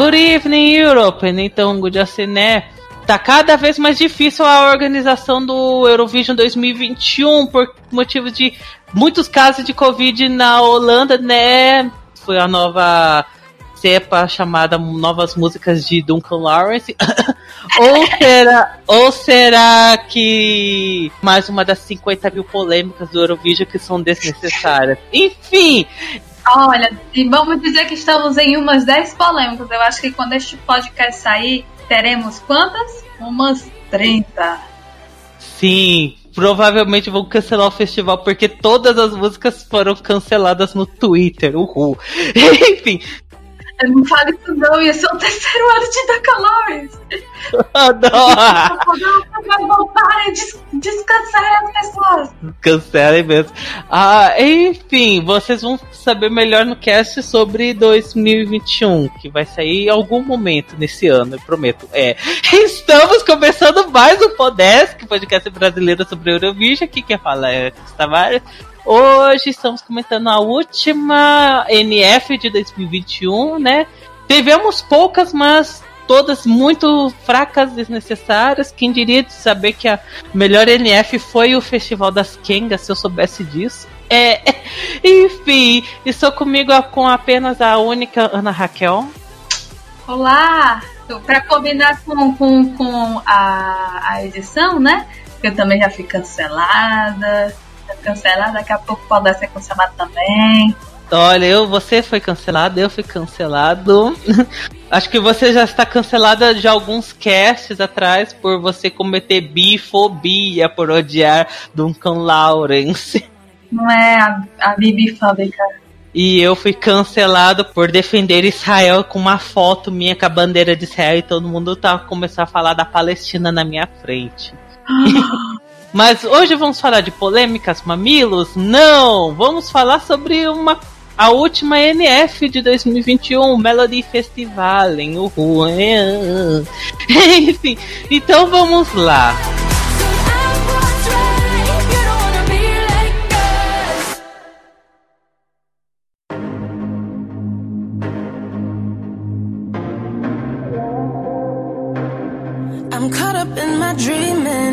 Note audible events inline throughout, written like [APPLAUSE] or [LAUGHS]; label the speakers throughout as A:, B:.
A: Good evening, Europe. Então, good afternoon. Né? Tá cada vez mais difícil a organização do Eurovision 2021 por motivos de muitos casos de Covid na Holanda, né? Foi a nova cepa chamada Novas Músicas de Duncan Lawrence. [COUGHS] ou, será, ou será que mais uma das 50 mil polêmicas do Eurovision que são desnecessárias? Enfim,
B: Olha, e vamos dizer que estamos em umas 10 polêmicas. Eu acho que quando este podcast sair, teremos quantas? Umas 30.
A: Sim, provavelmente vão cancelar o festival porque todas as músicas foram canceladas no Twitter. Uhul. [LAUGHS] Enfim,
B: não fale isso não, ia ser o terceiro ano de Decalores.
A: não!
B: Vai voltar e des as pessoas.
A: Cancelem mesmo. Ah, enfim, vocês vão saber melhor no cast sobre 2021, que vai sair em algum momento nesse ano, eu prometo. É. Estamos começando mais um Podesk, podcast brasileiro sobre Eurovision. Aqui quem fala é Tavares. Hoje estamos comentando a última NF de 2021, né? Tivemos poucas, mas todas muito fracas, desnecessárias. Quem diria de saber que a melhor NF foi o Festival das Kengas, se eu soubesse disso. É, [LAUGHS] enfim, estou comigo com apenas a única Ana Raquel.
B: Olá! Para combinar com, com, com a, a edição, né? Eu também já fui cancelada cancelado, daqui a pouco pode ser cancelado também.
A: Olha, eu, você foi cancelado, eu fui cancelado. [LAUGHS] Acho que você já está cancelada de alguns casts atrás por você cometer bifobia por odiar Duncan Lawrence. [LAUGHS]
B: Não é a, a bibifóbica.
A: E eu fui cancelado por defender Israel com uma foto minha com a bandeira de Israel e todo mundo tá começando a falar da Palestina na minha frente. [GASPS] [LAUGHS] Mas hoje vamos falar de polêmicas mamilos? Não! Vamos falar sobre uma a última NF de 2021, Melody Festival em Uhul. [LAUGHS] Enfim, então vamos lá. I'm caught up in my dreaming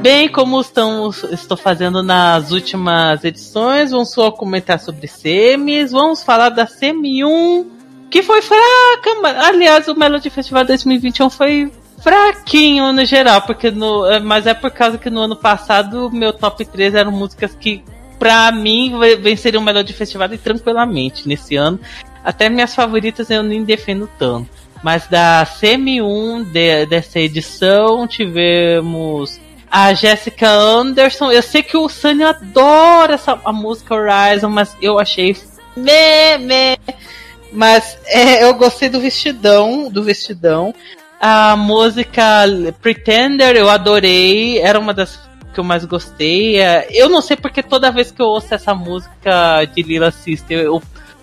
A: Bem, como estamos, estou fazendo nas últimas edições, vamos só comentar sobre semis, vamos falar da semi 1, que foi fraca, aliás, o Melody Festival 2021 foi fraquinho no geral, porque no, é, mas é por causa que no ano passado meu top 3 eram músicas que pra mim venceriam o Melody Festival tranquilamente nesse ano. Até minhas favoritas eu nem defendo tanto. Mas da semi-1 de, dessa edição tivemos a Jessica Anderson. Eu sei que o Sunny adora essa, a música Horizon, mas eu achei me, me. Mas é, eu gostei do vestidão, do vestidão. A música Pretender eu adorei, era uma das que eu mais gostei. É, eu não sei porque toda vez que eu ouço essa música de Lila Sister, eu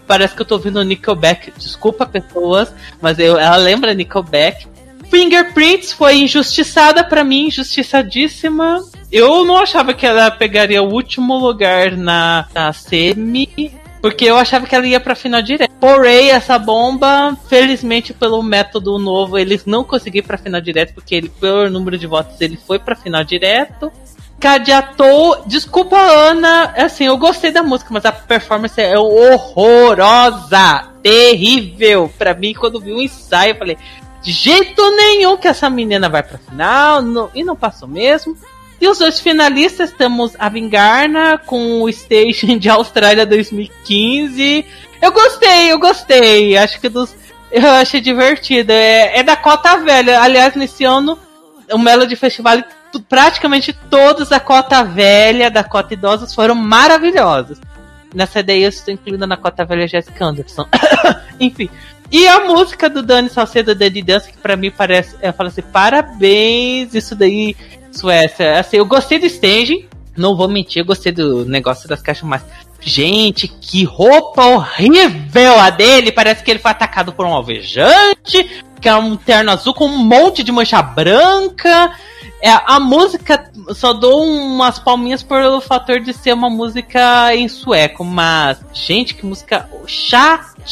A: parece que eu tô ouvindo Nickelback. Desculpa, pessoas, mas eu, ela lembra Nickelback. Fingerprints foi injustiçada para mim, injustiçadíssima. Eu não achava que ela pegaria o último lugar na, na semi, porque eu achava que ela ia pra final direto. Porém, essa bomba, felizmente pelo método novo, eles não conseguiram pra final direto, porque ele, pelo número de votos, ele foi pra final direto. Cadeatou. Desculpa, Ana. É assim, eu gostei da música, mas a performance é horrorosa. Terrível. Pra mim, quando vi o ensaio, eu falei: de jeito nenhum que essa menina vai pra final. Não, e não passou mesmo. E os dois finalistas temos a Vingarna com o Station de Austrália 2015. Eu gostei, eu gostei. Acho que dos. Eu achei divertido. É, é da cota velha. Aliás, nesse ano, o Melody Festival praticamente todos da cota velha, da cota idosa, foram maravilhosos. Nessa ideia eu estou incluindo na cota velha Jessica Anderson. [COUGHS] Enfim. E a música do Dani Salcedo, Daddy Dance, que pra mim parece. Eu falo assim, parabéns, isso daí, Suécia. Assim, eu gostei do stage, não vou mentir, eu gostei do negócio das caixas, mas. Gente, que roupa horrível a dele! Parece que ele foi atacado por um alvejante, que é um terno azul com um monte de mancha branca. É, a música, só dou umas palminhas pelo fator de ser uma música em sueco, mas, gente, que música chatíssima,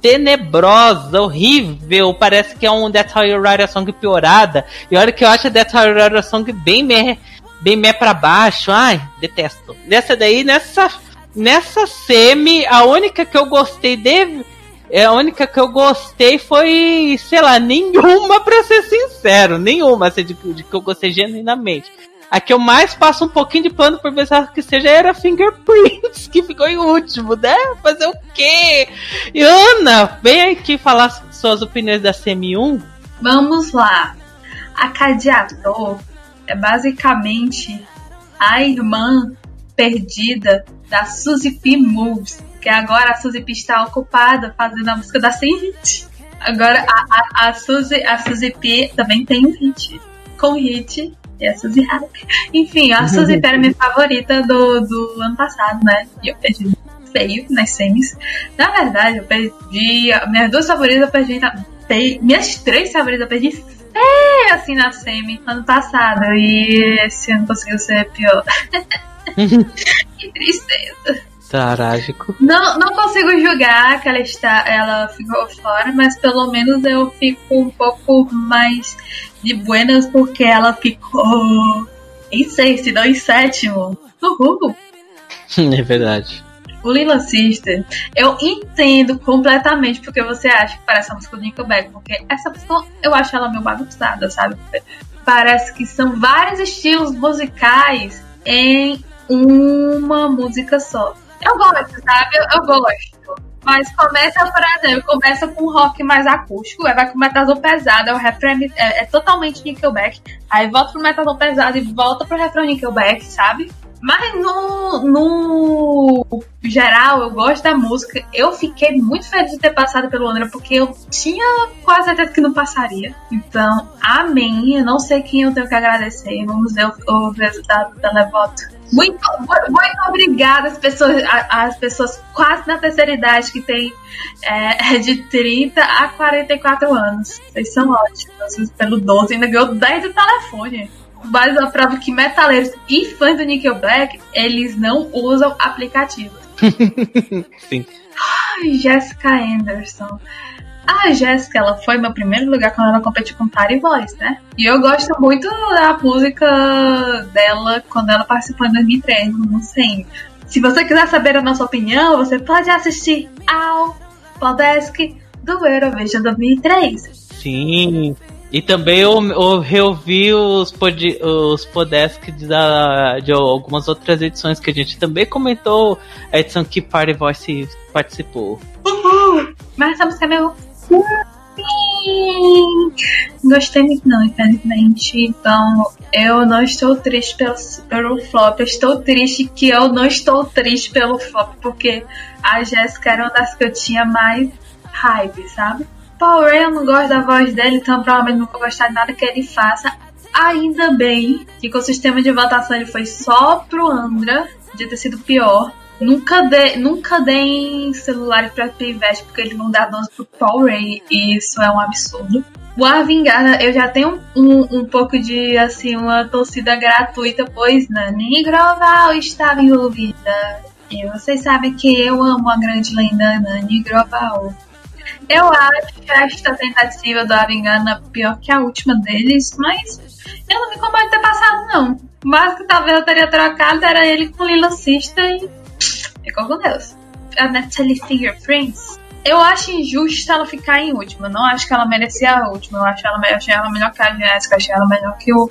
A: tenebrosa, horrível, parece que é um That's How You Write a Song piorada, e olha que eu acho That's How You Write a Song bem me, bem me pra baixo, ai, detesto. Nessa daí, nessa, nessa semi, a única que eu gostei dele é, a única que eu gostei foi, sei lá, nenhuma, [LAUGHS] pra ser sincero. Nenhuma, assim, de, de que eu gostei genuinamente. A que eu mais passo um pouquinho de pano por pensar que seja era Fingerprints, [LAUGHS] que ficou em último, né? Fazer o quê? E Ana, vem aqui falar suas opiniões da CM1.
B: Vamos lá. A Cadiator é basicamente a irmã perdida da Suzy P. Moves porque agora a Suzy P está ocupada fazendo a música da Sem Hit. Agora a, a, a, Suzy, a Suzy P também tem um hit. Com hit. E a Suzy Hack. Enfim, a Suzy P era minha [LAUGHS] favorita do, do ano passado, né? E eu perdi feio nas semis. Na verdade, eu perdi. Minhas duas favoritas eu perdi. Na, minhas três favoritas eu perdi feio assim na semi ano passado. E esse ano conseguiu ser pior. [LAUGHS] [LAUGHS] que tristeza.
A: Trágico.
B: Não, não consigo julgar que ela está, ela ficou fora, mas pelo menos eu fico um pouco mais de buenas porque ela ficou em sexto, não em sétimo. Uhul. [LAUGHS]
A: É verdade.
B: O Lila Sister, eu entendo completamente porque você acha que parece a música do Nickelback, porque essa música eu acho ela meio bagunçada, sabe? Parece que são vários estilos musicais em uma música só. Eu gosto, sabe? Eu, eu gosto. Mas começa, por exemplo, começa com rock mais acústico, aí vai com metalzão pesado, o refrão é, é, totalmente Nickelback, aí volta pro metalzão pesado e volta pro refrão Nickelback, sabe? Mas no, no geral, eu gosto da música. Eu fiquei muito feliz de ter passado pelo André, porque eu tinha quase certeza que não passaria. Então, amém. Eu não sei quem eu tenho que agradecer. Vamos ver o, o resultado do televoto. Muito, muito obrigada às pessoas, às pessoas quase na terceira idade que tem é, de 30 a 44 anos. Vocês são ótimos. Pelo 12 ainda ganhou 10 do telefone. Mas a prova que metaleiros e fãs do Nickelback, eles não usam aplicativos. [LAUGHS]
A: Sim.
B: Ai, Jessica Anderson. A Jéssica, ela foi meu primeiro lugar quando ela competiu com Party Voice, né? E eu gosto muito da música dela quando ela participou em 2003, não sei. Se você quiser saber a nossa opinião, você pode assistir ao Podesk do Eurovision 2003.
A: Sim, e também eu, eu reouvi os, pod, os Podesk da, de algumas outras edições que a gente também comentou, a edição que Party Voice participou.
B: Uhul! Mas essa música é meu Gostei muito não, infelizmente. Então, eu não estou triste pelo, pelo flop. Eu estou triste que eu não estou triste pelo flop, porque a Jéssica era uma das que eu tinha mais hype, sabe? Paul Ray, eu não gosto da voz dele, então provavelmente não vou gostar de nada que ele faça. Ainda bem que com o sistema de votação ele foi só pro Andra, podia ter sido pior. Nunca dê, nunca deem celular pra Pivete porque ele não dá donos pro Paul Ray e isso é um absurdo. O Arvin eu já tenho um, um pouco de, assim, uma torcida gratuita, pois Nani Groval estava envolvida. E vocês sabem que eu amo a grande lenda Nani Groval. Eu acho que esta tentativa do Avengana pior que a última deles, mas eu não me incomodo ter passado, não. Mas que talvez eu teria trocado era ele com Lila Sista e com Deus. A Natalie Fingerprints. Eu acho injusto ela ficar em última. Não acho que ela merecia a última. Eu acho ela, achei ela melhor que a Jessica, achei ela melhor que o,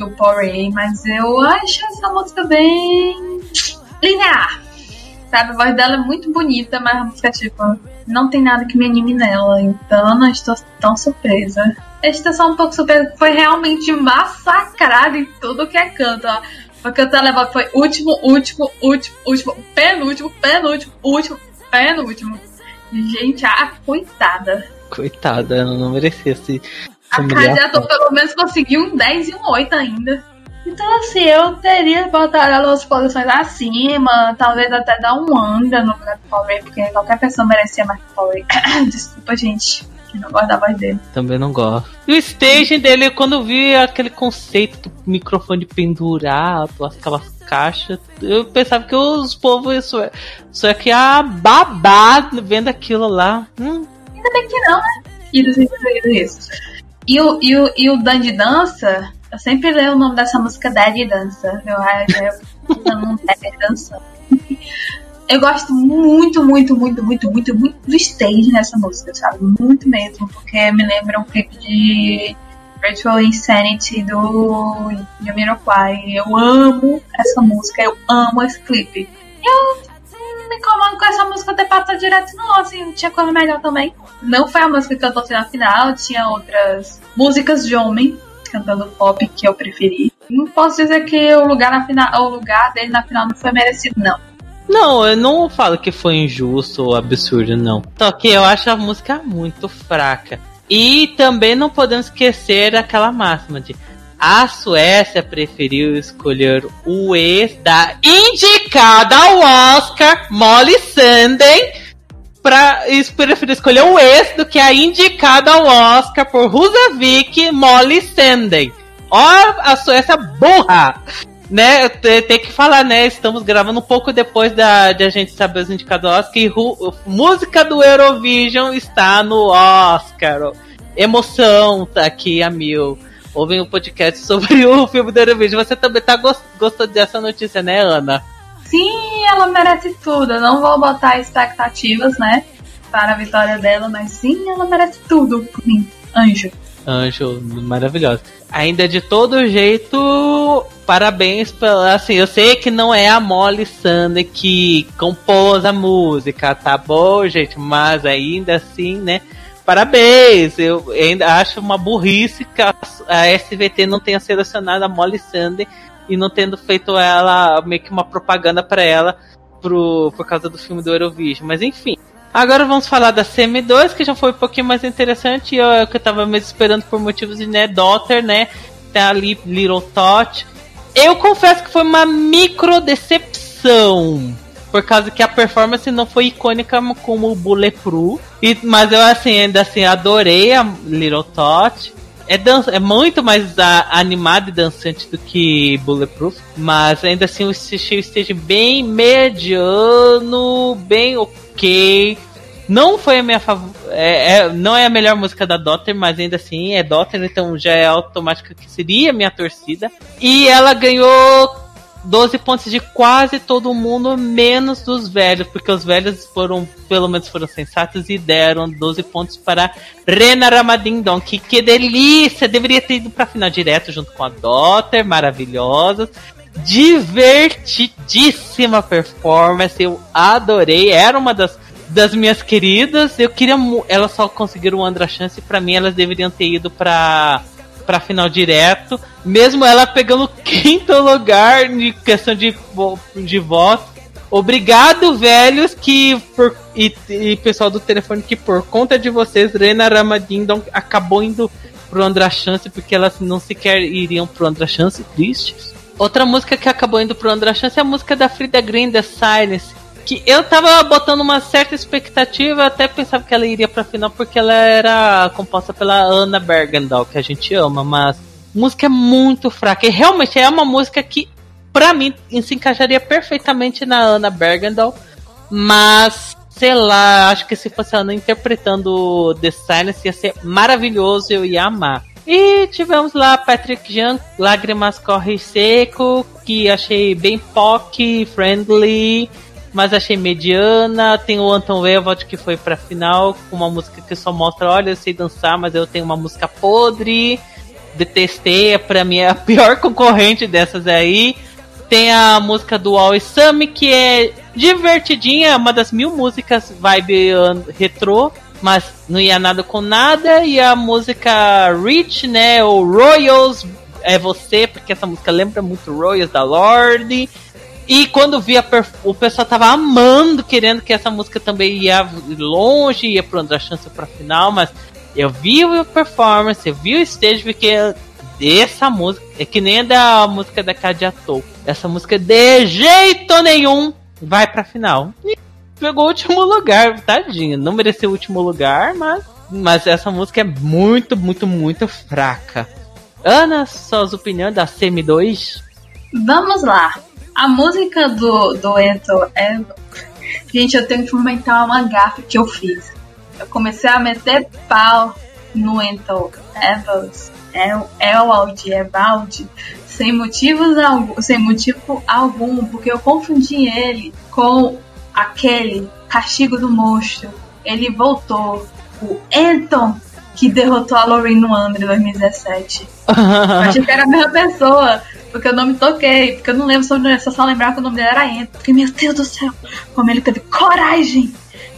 B: o Paul Ray, mas eu acho essa música bem linear. Sabe, a voz dela é muito bonita, mas a música, tipo, não tem nada que me anime nela. Então não estou tão surpresa. Esta só um pouco surpresa, foi realmente massacrada em tudo que é canto. Ó. Porque o televoto foi último, último, último, último, penúltimo, penúltimo, último, penúltimo. Gente, a coitada.
A: Coitada, não merecia se.
B: A Cadiato pelo menos conseguiu um 10 e um 8 ainda. Então, assim, eu teria botado ela nas posições acima, talvez até dar um anda no do Power porque qualquer pessoa merecia mais Power [COUGHS] Desculpa, gente. Não gosto da voz dele.
A: Também não gosto. E o staging dele, quando eu vi aquele conceito do microfone pendurado, aquelas caixas, eu pensava que os povos isso, isso aqui ia babar vendo aquilo lá. Hum.
B: Ainda bem que não, né? Isso. E o, e o, e o Dan de Dança, eu sempre leio o nome dessa música Dead Dança. Eu acho um Dead Dança. Eu gosto muito, muito, muito, muito, muito, muito do stage nessa música, sabe? Muito mesmo, porque me lembra um clipe de Virtual Insanity do Jamiroquai. Eu amo essa música, eu amo esse clipe. Eu me incomodo com essa música ter passado direto, não, assim, tinha coisa melhor também. Não foi a música que eu tô na final, tinha outras músicas de homem cantando pop que eu preferi. Não posso dizer que o lugar, na final, o lugar dele na final não foi merecido, não.
A: Não, eu não falo que foi injusto ou absurdo, não. Só que eu acho a música muito fraca. E também não podemos esquecer aquela máxima de a Suécia preferiu escolher o ex da indicada ao Oscar, Molly Sanden, pra preferiu escolher o ex do que a indicada ao Oscar por Rusavik, Molly Sanden. Ó, a Suécia burra! Né, tem que falar, né? Estamos gravando um pouco depois da, de a gente saber os indicadores que ru, música do Eurovision está no Oscar. Emoção tá aqui a mil. Ouvem o um podcast sobre [LAUGHS] o filme do Eurovision. Você também tá gost, gostou dessa notícia, né, Ana?
B: Sim, ela merece tudo. Eu não vou botar expectativas, né, para a vitória dela, mas sim, ela merece tudo por mim. Anjo.
A: Anjo, maravilhosa. Ainda de todo jeito, parabéns pela. Assim, eu sei que não é a Molly Sander que compôs a música, tá bom, gente? Mas ainda assim, né? Parabéns! Eu ainda acho uma burrice que a, a SVT não tenha selecionado a Molly Sander e não tendo feito ela meio que uma propaganda para ela pro, por causa do filme do Eurovision. Mas enfim. Agora vamos falar da CM2, que já foi um pouquinho mais interessante. Eu, eu que eu tava mesmo esperando por motivos de né, Daughter, né? Tem ali Little Tot. Eu confesso que foi uma micro decepção. Por causa que a performance não foi icônica como o Bulletproof. E, mas eu assim, ainda assim, adorei a Little Tot. É, dan é muito mais a, animado e dançante do que Bulletproof. Mas ainda assim, o estilo esteja bem mediano, bem ok. Não foi a minha. É, é, não é a melhor música da Dotter, mas ainda assim é Dotter, então já é automática que seria minha torcida. E ela ganhou 12 pontos de quase todo mundo, menos dos velhos, porque os velhos foram, pelo menos foram sensatos e deram 12 pontos para Rena Ramadindon, que, que delícia! Deveria ter ido pra final direto junto com a Dotter, maravilhosa. Divertidíssima performance, eu adorei. Era uma das, das minhas queridas. Eu queria. Elas só conseguiram outra chance. para mim, elas deveriam ter ido pra, pra final direto. Mesmo ela pegando quinto lugar em questão de, de voto. Obrigado, velhos, que por, e, e, pessoal do telefone que por conta de vocês, Rena Ramadindon acabou indo pro Andra Chance porque elas não sequer iriam pro Andra Chance, tristes. Outra música que acabou indo pro André Chance é a música da Frida Green, The Silence. Que eu tava botando uma certa expectativa, até pensava que ela iria pra final porque ela era composta pela Anna Bergendahl, que a gente ama, mas a música é muito fraca. E realmente é uma música que, pra mim, se encaixaria perfeitamente na Anna Bergendahl, mas sei lá, acho que se fosse a Ana interpretando The Silence ia ser maravilhoso, eu ia amar. E tivemos lá Patrick Jean, Lágrimas Corre Seco, que achei bem POC, friendly, mas achei mediana. Tem o Anton Wevold que foi pra final, com uma música que só mostra, olha, eu sei dançar, mas eu tenho uma música podre. Detestei, é pra mim é a pior [LAUGHS] concorrente dessas aí. Tem a música do All Sami, que é divertidinha, é uma das mil músicas vibe retrô mas não ia nada com nada. E a música Rich, né? O Royals é você, porque essa música lembra muito Royals da Lorde. E quando vi o pessoal tava amando, querendo que essa música também ia longe, ia pro André Chance pra final, mas eu vi a performance, eu vi o stage, porque essa música é que nem a da música da Kadia. Essa música de jeito nenhum vai pra final. E pegou o último lugar, tadinho. Não mereceu o último lugar, mas mas essa música é muito, muito, muito fraca. Ana, suas opiniões da CM2?
B: Vamos lá. A música do, do é. Gente, eu tenho que comentar uma gafe que eu fiz. Eu comecei a meter pau no Ento Evans, Ewald, Evald, sem motivos algum, sem motivo algum, porque eu confundi ele com aquele castigo do monstro. Ele voltou, o Anton que derrotou a Lorraine no Under em 2017. eu achei que era a mesma pessoa, porque eu não me toquei, porque eu não lembro sobre só só lembrar que o nome dele era Anton. Porque, meu Deus do céu, como ele teve coragem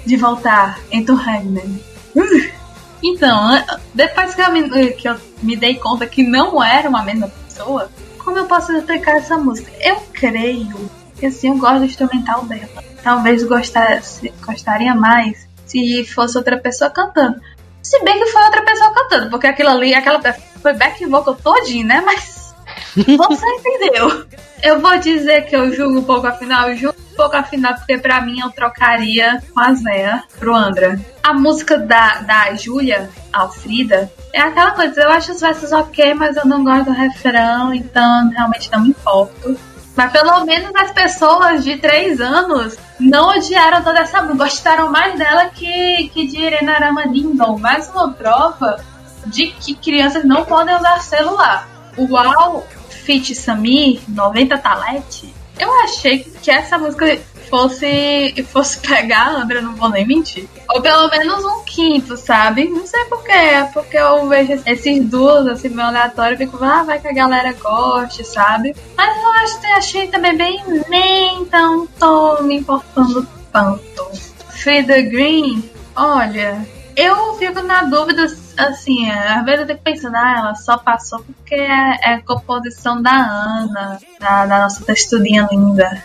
B: de voltar, Anton Hagman. Uh. Então, depois que eu, me, que eu me dei conta que não era uma mesma pessoa, como eu posso explicar essa música? Eu creio que assim, eu gosto do instrumental dela. Talvez gostasse, gostaria mais se fosse outra pessoa cantando. Se bem que foi outra pessoa cantando, porque aquilo ali, aquela foi back vocal todinho, né? Mas [LAUGHS] você entendeu. Eu vou dizer que eu julgo um pouco a final, eu julgo um pouco a final, porque pra mim eu trocaria com a Zéa pro Andra. A música da, da Júlia, Alfrida, é aquela coisa, eu acho os versos ok, mas eu não gosto do refrão, então realmente não me importo. Mas pelo menos as pessoas de 3 anos não odiaram toda essa música. Gostaram mais dela que, que de Irene Aramadindon. Mais uma prova de que crianças não podem usar celular. Uau Fit Sami 90 Talete, eu achei que essa música fosse fosse [LAUGHS] pegar a Andra, não vou nem mentir. Ou pelo menos um quinto, sabe? Não sei porquê, é porque eu vejo esses duos assim meio aleatório e fico, ah, vai que a galera goste, sabe? Mas eu acho que achei também bem, nem tão tô me importando tanto. Frida Green, olha, eu fico na dúvida assim, às vezes eu fico pensando, ah, ela só passou porque é, é composição da Ana, da, da nossa texturinha linda.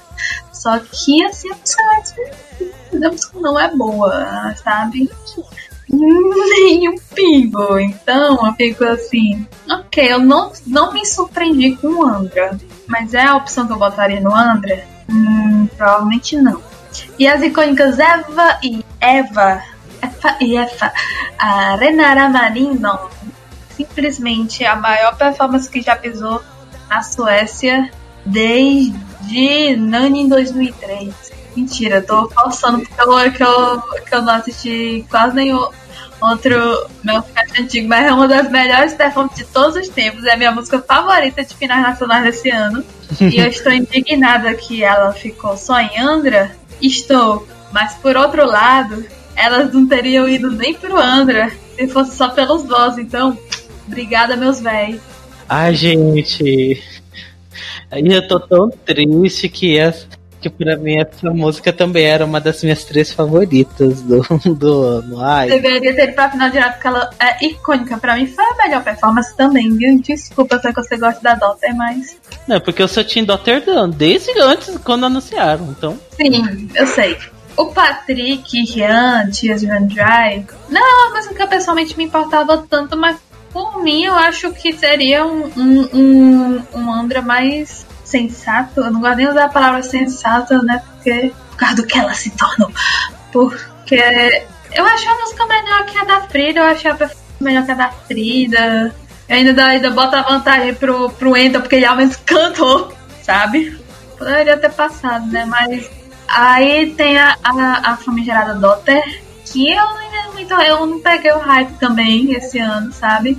B: Só que assim, a música não é boa, sabe? Nem um pingo. Então eu fico assim, ok, eu não, não me surpreendi com o Andra. Mas é a opção que eu botaria no Andra? Hum, provavelmente não. E as icônicas Eva e Eva e essa, a Renara Marino, simplesmente a maior performance que já pisou na Suécia desde Nani em 2003. Mentira, tô falsando porque eu, que, eu, que eu não assisti quase nenhum outro meu caixa antigo, mas é uma das melhores performances de todos os tempos. É a minha música favorita de finais nacionais desse ano. e eu estou indignada que ela ficou só em Andra. Estou. Mas por outro lado, elas não teriam ido nem pro Andra se fosse só pelos voz. Então, obrigada, meus véis.
A: Ai, gente. Eu tô tão triste que essa, que pra mim essa música também era uma das minhas três favoritas do, [LAUGHS] do ano. Ai.
B: Deveria ter ido pra final direto porque ela é icônica. Pra mim foi a melhor performance também, viu? Desculpa, que você gosta da Dotter, mas.
A: Não, porque eu sou Team Dotter desde antes, quando anunciaram, então.
B: Sim, eu sei. O Patrick, Rian, Tias Van Dry, não é uma música que pessoalmente me importava tanto, mas por mim eu acho que seria um, um, um, um Andra mais sensato. Eu não gosto nem usar a palavra sensato, né? Porque, por causa do que ela se tornou. Porque eu achei a música melhor que a da Frida, eu achei a melhor que a da Frida. Eu ainda, ainda bota a vantagem pro, pro Enta, porque ele ao menos cantou, sabe? Poderia ter passado, né? Mas Aí tem a, a, a famigerada Dotter, que eu não, muito, eu não peguei o hype também esse ano, sabe?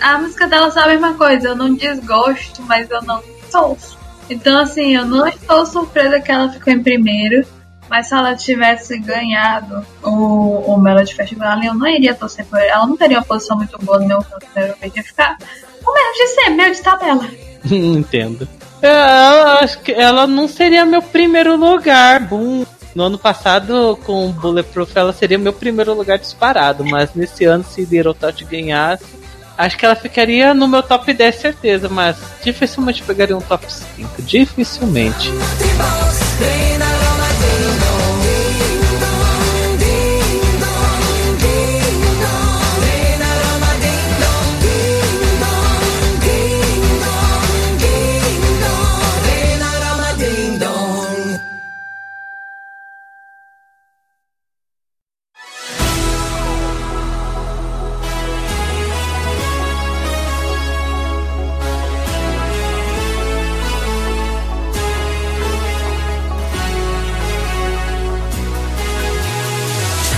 B: A música dela é a mesma coisa, eu não desgosto, mas eu não ouço. Então, assim, eu não estou surpresa que ela ficou em primeiro, mas se ela tivesse ganhado o, o Melody Festival, eu não iria torcer por ela. Ela não teria uma posição muito boa no meu ranking Eurovision, ia ficar o mesmo de ser, meio de tabela. [LAUGHS]
A: Entendo. Eu acho que ela não seria meu primeiro lugar. Boom. No ano passado, com Bulletproof, ela seria meu primeiro lugar disparado. Mas nesse ano, se Little Tot ganhasse, acho que ela ficaria no meu top 10, certeza. Mas dificilmente pegaria um top 5. Dificilmente.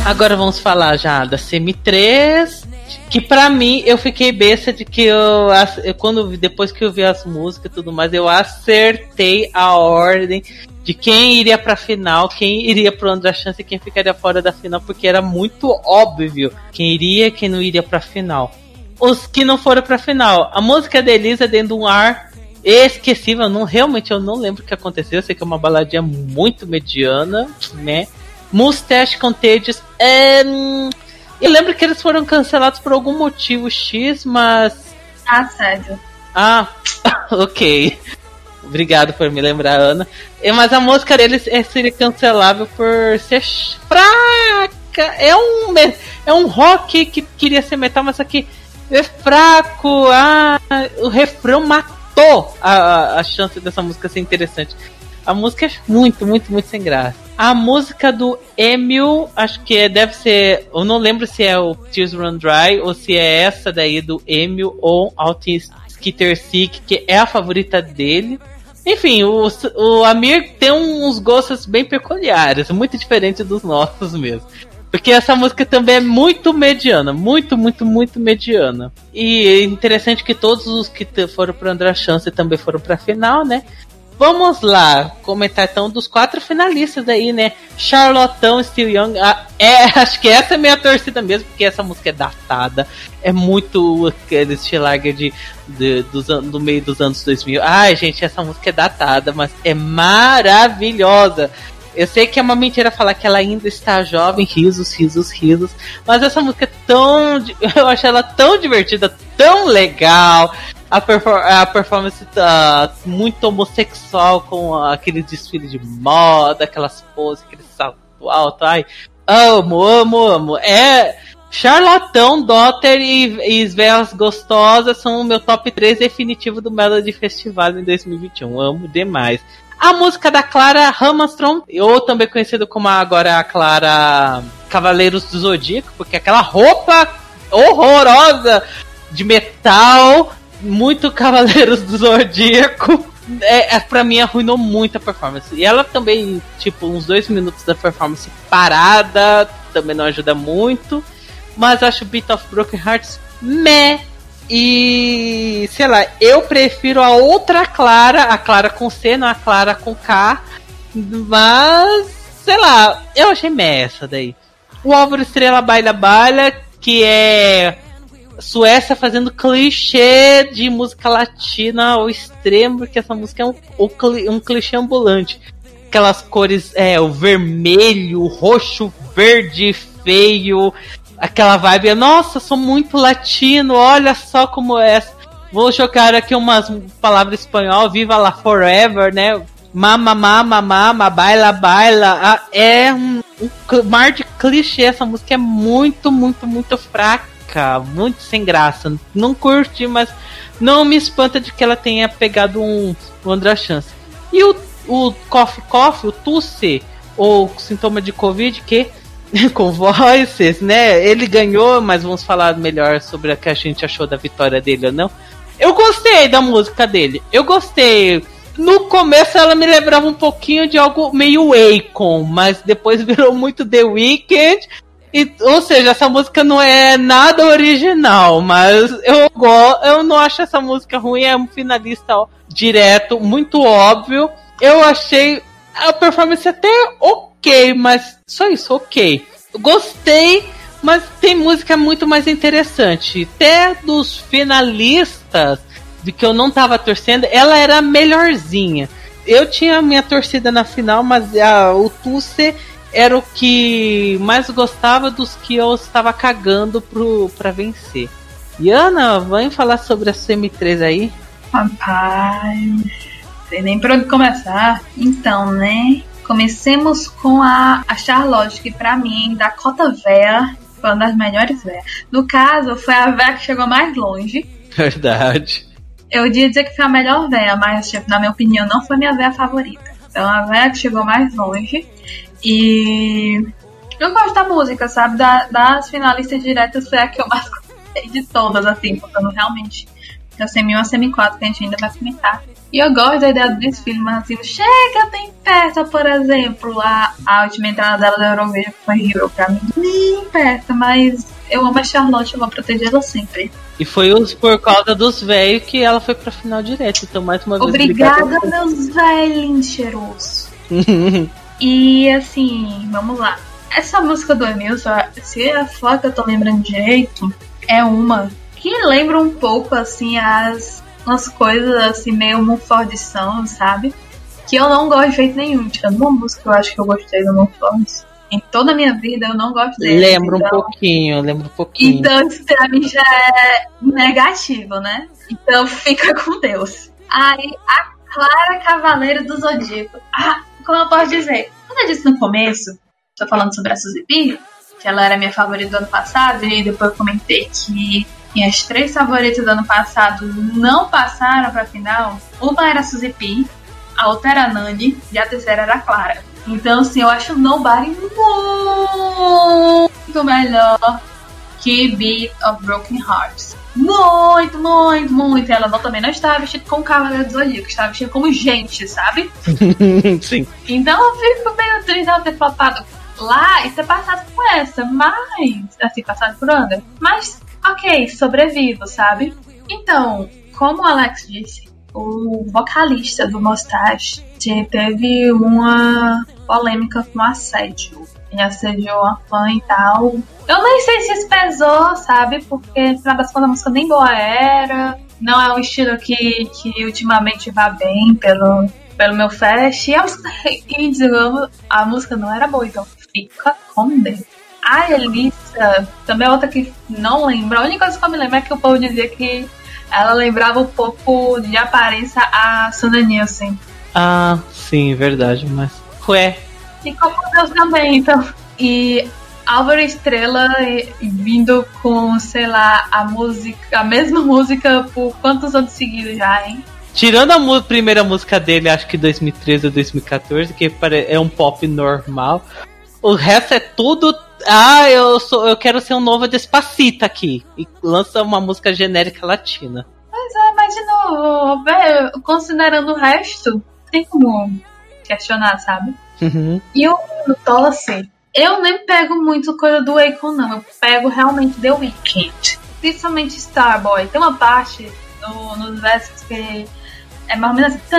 A: Agora vamos falar já da Semi 3. Que pra mim eu fiquei besta de que eu, eu quando depois que eu vi as músicas e tudo mais, eu acertei a ordem de quem iria pra final, quem iria pro André Chance e quem ficaria fora da final, porque era muito óbvio quem iria e quem não iria pra final. Os que não foram pra final. A música da Elisa dentro de um ar esquecível, não, realmente eu não lembro o que aconteceu, eu sei que é uma baladinha muito mediana, né? Mustache Contagious. É, eu lembro que eles foram cancelados por algum motivo X, mas.
B: Ah, sério.
A: Ah, [COUGHS] ok. Obrigado por me lembrar, Ana. Mas a música deles é, seria cancelável por ser fraca. É um, é um rock que queria ser metal, mas aqui é fraco. Ah, o refrão matou a, a chance dessa música ser interessante. A música é muito, muito, muito sem graça. A música do Emil, acho que deve ser. Eu não lembro se é o Tears Run Dry ou se é essa daí do Emil ou Altin Skitter Sick, que é a favorita dele. Enfim, o, o Amir tem uns gostos bem peculiares, muito diferentes dos nossos mesmo. Porque essa música também é muito mediana, muito, muito, muito mediana. E é interessante que todos os que foram para André Chance também foram para final, né? Vamos lá, comentar então dos quatro finalistas aí, né? Charlotão, Still Young. Ah, é, [LAUGHS] acho que essa é a minha torcida mesmo, porque essa música é datada. É muito aquele estilager de, de, dos, do meio dos anos 2000. Ai, gente, essa música é datada, mas é maravilhosa. Eu sei que é uma mentira falar que ela ainda está jovem, risos, risos, risos. Mas essa música é tão. [LAUGHS] Eu acho ela tão divertida, tão legal a, perfor a performance tá muito homossexual com aquele desfile de moda, aquelas poses, aquele salto alto. Ai, amo, amo, amo. É. Charlatão, Dotter e, e Velas Gostosas são o meu top 3 definitivo do Melody Festival em 2021. Amo demais. A música da Clara Hamastron, ou também conhecida como agora a Clara Cavaleiros do Zodíaco, porque aquela roupa horrorosa de metal muito Cavaleiros do Zodíaco. É, é, pra mim arruinou muito a performance. E ela também, tipo, uns dois minutos da performance parada, também não ajuda muito. Mas acho Beat of Broken Hearts meh. E sei lá, eu prefiro a outra Clara, a Clara com C, não a Clara com K. Mas, sei lá, eu achei meh essa daí. O Álvaro Estrela Baila Baila, que é Suécia fazendo clichê de música latina ao extremo, porque essa música é um, um clichê ambulante. Aquelas cores, é, o vermelho, o roxo, verde, feio, aquela vibe, nossa, sou muito latino, olha só como é. Vou jogar aqui umas palavras espanhol, viva la forever, né? Mama, mama, mama, baila, baila. Ah, é um, um mar de clichê, essa música é muito, muito, muito fraca muito sem graça. Não curti, mas não me espanta de que ela tenha pegado um, um Chance. E o, o coffee coffee, o tosse, ou sintoma de Covid, que [LAUGHS] com voices, né? Ele ganhou, mas vamos falar melhor sobre o que a gente achou da vitória dele ou não. Eu gostei da música dele. Eu gostei. No começo ela me lembrava um pouquinho de algo meio Akon, mas depois [LAUGHS] virou muito The Weeknd. E, ou seja, essa música não é nada original, mas eu eu não acho essa música ruim, é um finalista direto, muito óbvio. Eu achei a performance até ok, mas só isso, ok. Gostei, mas tem música muito mais interessante. Até dos finalistas, de que eu não tava torcendo, ela era melhorzinha. Eu tinha minha torcida na final, mas a, o Tusse era o que mais gostava dos que eu estava cagando pro, pra vencer. E Ana, vem falar sobre a CM3 aí?
B: Rapaz, sei nem por onde começar. Então, né? Comecemos com a, a Charlotte, que pra mim, da cota véia, foi uma das melhores véias. No caso, foi a véia que chegou mais longe.
A: Verdade.
B: Eu ia dizer que foi a melhor véia, mas, tipo, na minha opinião, não foi minha véia favorita. Então, a véia que chegou mais longe. E eu gosto da música, sabe? Da, das finalistas diretas foi a que eu mais gostei de todas, assim, porque realmente eu semi 1 a semi 4 que a gente ainda vai comentar. E eu gosto da ideia do desfile, mas assim, chega tem perto, por exemplo, a, a última entrada dela da Eurovision foi Hero pra mim, nem perto, mas eu amo a Charlotte, eu vou proteger ela sempre.
A: E foi os, por causa dos velhos que ela foi pra final direto. Então, mais uma vez.
B: Obrigada, meus velhos cheirosos. [LAUGHS] e assim, vamos lá. Essa música do Emilson, se a que eu tô lembrando direito, é uma que lembra um pouco assim as umas coisas assim meio Mumford Song, sabe? Que eu não gosto de jeito nenhum. Tirando uma música que eu acho que eu gostei do Mumford em toda a minha vida eu não gosto dele.
A: Lembro então, um pouquinho, lembro um pouquinho.
B: Então isso pra mim já é negativo, né? Então fica com Deus. Aí a Clara Cavaleiro do Zodíaco. Ah, como eu posso dizer? Como eu disse no começo, tô falando sobre a Suzy P, que ela era minha favorita do ano passado, e depois eu comentei que minhas três favoritas do ano passado não passaram pra final. Uma era a Suzy P, a outra era a Nani e a terceira era a Clara. Então, assim, eu acho Nobody muito melhor que Beat of Broken Hearts. Muito, muito, muito. Ela não, também não estava vestida como Cavaleiro do Zodíaco, estava vestida como gente, sabe? [LAUGHS]
A: Sim.
B: Então eu fico meio triste ela ter flopado lá e ter passado com essa, mas. Assim, passado por Under. Mas, ok, sobrevivo, sabe? Então, como o Alex disse, o vocalista do Mustache teve uma polêmica com assédio. Ele assediou a fã e tal. Eu nem sei se isso pesou, sabe? Porque no final das contas a música nem boa era. Não é um estilo que, que ultimamente vá bem pelo, pelo meu fest. E, a, [LAUGHS] e digamos, a música não era boa, então fica com Deus. A Elissa, também é outra que não lembro. A única coisa que eu me lembro é que o povo dizia que ela lembrava um pouco de aparência a Suna Nielsen.
A: Ah, sim, verdade, mas. Ué.
B: E como Deus também, então. E Álvaro Estrela vindo com, sei lá, a música, a mesma música por quantos anos seguidos já, hein?
A: Tirando a primeira música dele, acho que 2013 ou 2014, que é um pop normal. O resto é tudo. Ah, eu sou, eu quero ser um novo Despacita aqui. E lança uma música genérica latina.
B: Mas é, mas de novo, considerando o resto, tem como questionar, sabe?
A: Uhum.
B: E o Tosse, eu nem pego muito coisa do Akon, não. Eu pego realmente The Weeknd. Principalmente Starboy. Tem uma parte no, nos versos que é mais ou menos assim.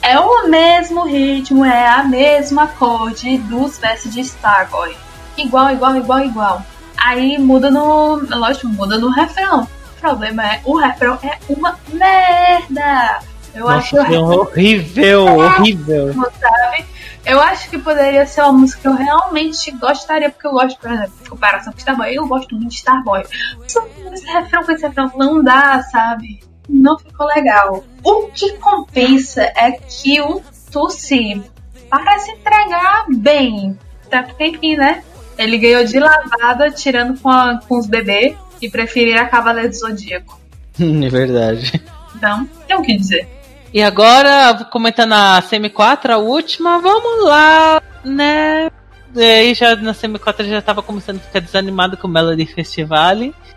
B: É o mesmo ritmo, é a mesma acorde dos versos de Starboy. Igual, igual, igual, igual. Aí muda no. Lógico, muda no refrão. O problema é o refrão é uma merda.
A: Eu Nossa, acho que é horrível, horrível.
B: Sabe? Eu acho que poderia ser uma música que eu realmente gostaria, porque eu gosto, por exemplo, de comparação com Starboy, eu gosto muito de Starboy. Só que esse refrão com esse refrão não dá, sabe? Não ficou legal. O que compensa é que o Tussi parece entregar bem. Tá tempinho, né? Ele ganhou de lavada, tirando com, a, com os bebês, e preferir a Cavaleiro do Zodíaco. [LAUGHS]
A: é verdade.
B: Então, tem o que dizer.
A: E agora, comentando a Semi 4, a última, vamos lá, né? E aí já na Semi 4 já tava começando a ficar desanimado com o Melody Festival.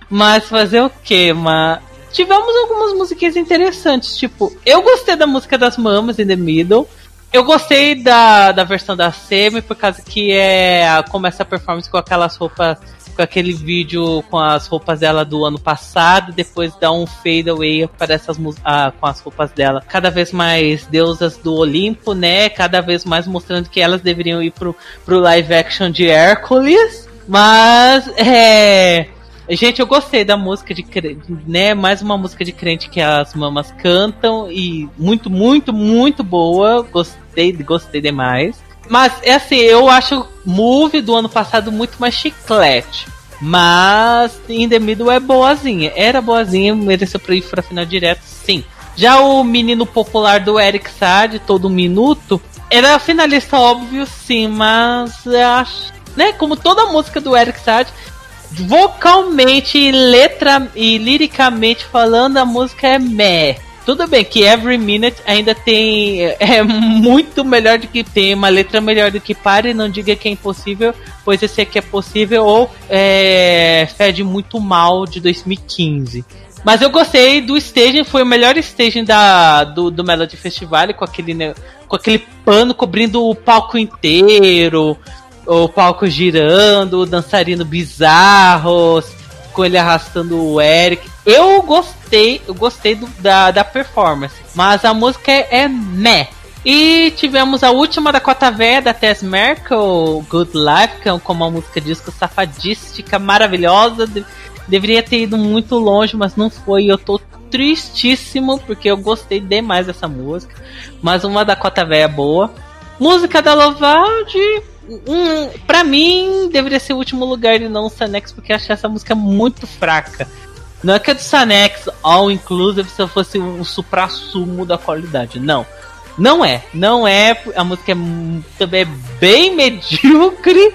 A: Mas fazer o quê? Mas tivemos algumas musiquinhas interessantes. Tipo, eu gostei da música das Mamas in the Middle. Eu gostei da, da versão da Semi, por causa que é começa a performance com aquelas roupas com aquele vídeo com as roupas dela do ano passado, depois dá um fade away aparece as, ah, com as roupas dela. Cada vez mais deusas do Olimpo, né? Cada vez mais mostrando que elas deveriam ir pro, pro live action de Hércules. Mas, é. Gente, eu gostei da música de né? Mais uma música de crente que as mamas cantam e muito, muito, muito boa. Gostei, gostei demais. Mas é assim, eu acho Move do ano passado muito mais chiclete. Mas In The Middle é boazinha. Era boazinha, mereceu pra ir pra final direto, sim. Já o menino popular do Eric Sade, todo minuto, era finalista óbvio, sim, mas eu acho. Né, como toda música do Eric Sade, vocalmente, letra e liricamente falando, a música é meh. Tudo bem que Every Minute ainda tem. É muito melhor do que tem uma letra melhor do que Pare, não diga que é impossível, pois esse aqui é possível, ou é, Fede Muito Mal de 2015. Mas eu gostei do staging, foi o melhor staging da, do, do Melody Festival, com aquele, né, com aquele pano cobrindo o palco inteiro, o palco girando, o dançarino bizarro, com ele arrastando o Eric. Eu gostei, eu gostei do, da, da performance, mas a música é, é meh. E tivemos a última da Cota Véia, da Tess Merkel, Good Life, que é como uma música disco safadística, maravilhosa. Deveria ter ido muito longe, mas não foi. Eu tô tristíssimo porque eu gostei demais dessa música. Mas uma da Cota Véia boa. Música da Lovaldi, um, pra mim, deveria ser o último lugar e não o Sanex, porque eu achei essa música muito fraca. Não é que a do Sanex All Inclusive se fosse o supra-sumo da qualidade. Não. Não é. Não é. A música é também é bem [LAUGHS] medíocre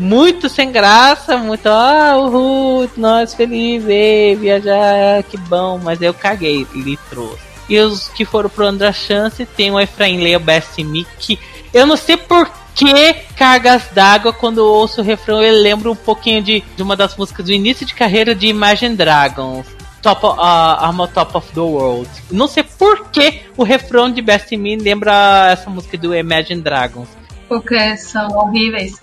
A: muito sem graça, muito, ah, uhul, nós felizes, viajar, que bom, mas eu caguei, ele trouxe. E os que foram pro Andra Chance tem o Efraim Leo Best Mick. Eu não sei por que cargas d'água, quando eu ouço o refrão, ele lembra um pouquinho de, de uma das músicas do início de carreira de Imagine Dragons. Top, uh, I'm Top of the World. Não sei por que o refrão de Best Me lembra essa música do Imagine Dragons.
B: Porque são horríveis.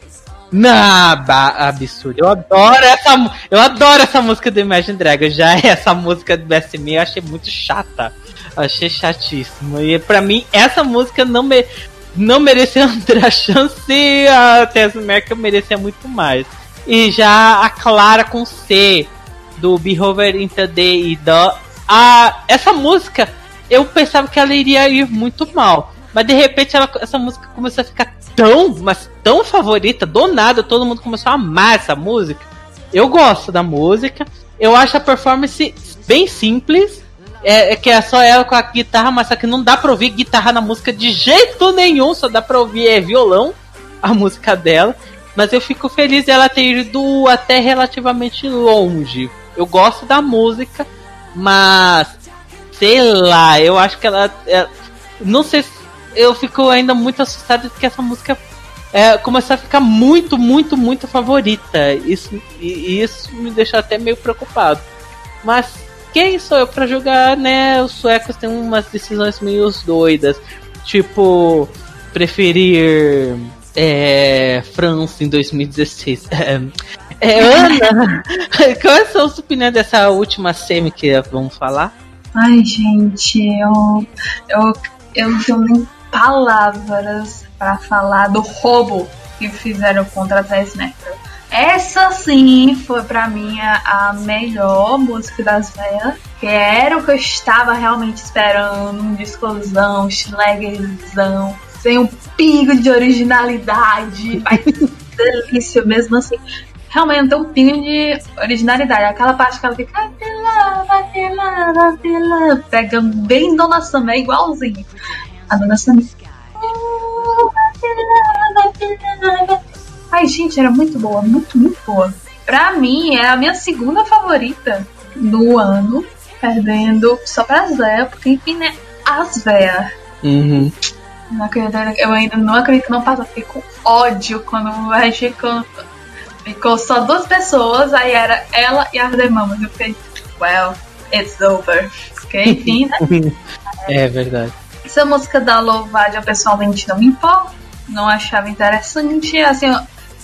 A: Não, absurdo. Eu adoro essa, eu adoro essa música do Imagine Dragons. Já essa música do Best Me eu achei muito chata. achei chatíssimo. E pra mim, essa música não, me, não merecia [LAUGHS] outra chance. A Tessa Merkel merecia muito mais. E já a Clara com C, do Beholder in the Day e da. A, essa música, eu pensava que ela iria ir muito mal. Mas de repente ela, essa música começou a ficar tão, mas tão favorita, do nada todo mundo começou a amar essa música. Eu gosto da música, eu acho a performance bem simples, é, é, que é só ela com a guitarra, mas só que não dá pra ouvir guitarra na música de jeito nenhum, só dá pra ouvir é violão, a música dela. Mas eu fico feliz dela ter ido até relativamente longe. Eu gosto da música, mas sei lá, eu acho que ela. É, não sei se eu fico ainda muito assustado que essa música é, começar a ficar muito, muito, muito favorita. Isso, e, isso me deixa até meio preocupado. Mas quem sou eu para julgar, né? Os suecos têm umas decisões meio doidas. Tipo, preferir é, França em 2016. [LAUGHS] É, é, Ana, [LAUGHS] quais são as opiniões dessa última semi que vamos falar?
B: Ai, gente, eu, eu, eu não tenho nem palavras para falar do roubo que fizeram contra a Tess Merkel. Essa sim foi para mim a melhor música das velhas, que era o que eu estava realmente esperando, um discosão, schlägerzão, sem um pingo de originalidade, mas [LAUGHS] delícia mesmo assim. Realmente não tem um pingo de originalidade. Aquela parte que ela fica pegando bem Dona Summer, igualzinho. A Dona Summer Ai, gente, era muito boa, muito, muito boa. Pra mim, é a minha segunda favorita do ano, perdendo só pra Zé, porque enfim, né? As véia.
A: Uhum.
B: eu ainda não acredito que não passou. Fiquei com ódio quando a ficou, ficou só duas pessoas, aí era ela e as demãos. Eu fiquei, well, it's over. Porque, enfim, né? [LAUGHS]
A: é verdade.
B: Essa música da Louvade eu pessoalmente não me importo, não achava interessante. Assim,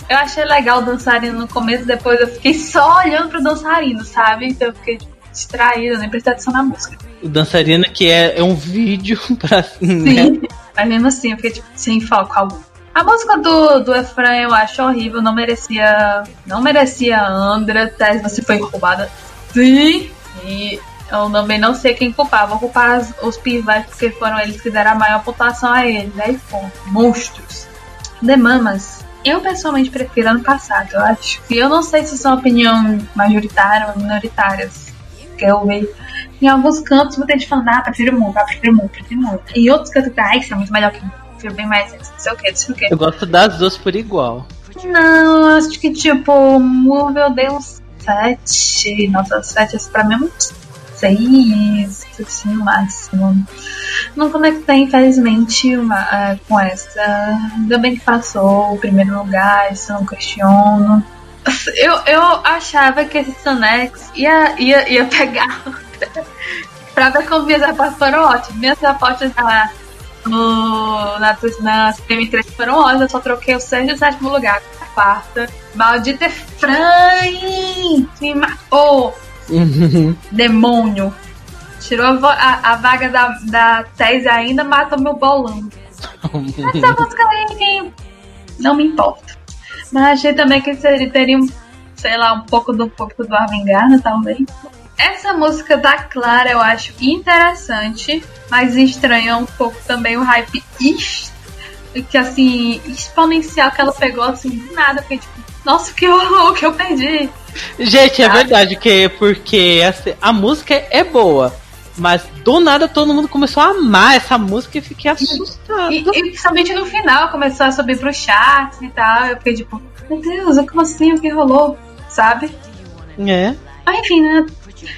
B: eu, achei legal o dançarino no começo, depois eu fiquei só olhando pro dançarino, sabe? Então eu fiquei distraída, nem prestei atenção na música.
A: O dançarino que é, é um vídeo [LAUGHS] pra.
B: Sim, né? mas mesmo assim eu fiquei tipo, sem foco algum. A música do, do Efraim eu acho horrível, não merecia. Não merecia Andra, Tess, você foi roubada. Sim! E eu também não sei quem culpar. Vou culpar as, os pivais porque foram eles que deram a maior pontuação a eles. 10 pontos. Monstros. The Mamas. Eu pessoalmente prefiro ano passado, eu acho. E eu não sei se são opinião majoritária ou minoritárias. Porque eu vejo. Em alguns cantos muita gente falando, ah, prefiro muito, ah, prefiro muito, prefiro muito. E outros cantos, ah, isso é muito melhor que prefiro bem mais, não sei o que, não sei o que.
A: Eu gosto das duas por igual.
B: Não, acho que tipo, Move eu dei uns 7. Nossa, 7 pra mim é muito seis, assim, no máximo. Não conectei, infelizmente, uma, uh, com essa. Ainda bem que passou o primeiro lugar, isso não questiono. Eu, eu achava que esse Sonex ia, ia, ia pegar [LAUGHS] pra ver como minhas apostas foram ótimas. Minhas apostas na, no, na, na CM3 foram ótimas, eu só troquei o sexto e o sétimo lugar. Quarta. Maldita Efraim! Me matou! Demônio! Tirou a, a, a, vaga da, da Tese ainda, matou meu bolão. Essa música aí, não me importa. Mas achei também que ele teria, sei lá, um pouco do pouco do Arvengana, talvez. Essa música da Clara eu acho interessante, mas estranha um pouco também o hype que assim, exponencial que ela pegou assim, do nada, porque tipo, nossa, que horror que eu perdi.
A: Gente, é verdade que porque assim, a música é boa, mas do nada todo mundo começou a amar essa música e fiquei assustado.
B: E, e, principalmente no final começou a subir pro chat e tal. Eu fiquei tipo, meu Deus, como assim? O que rolou? Sabe?
A: É.
B: Mas enfim, né?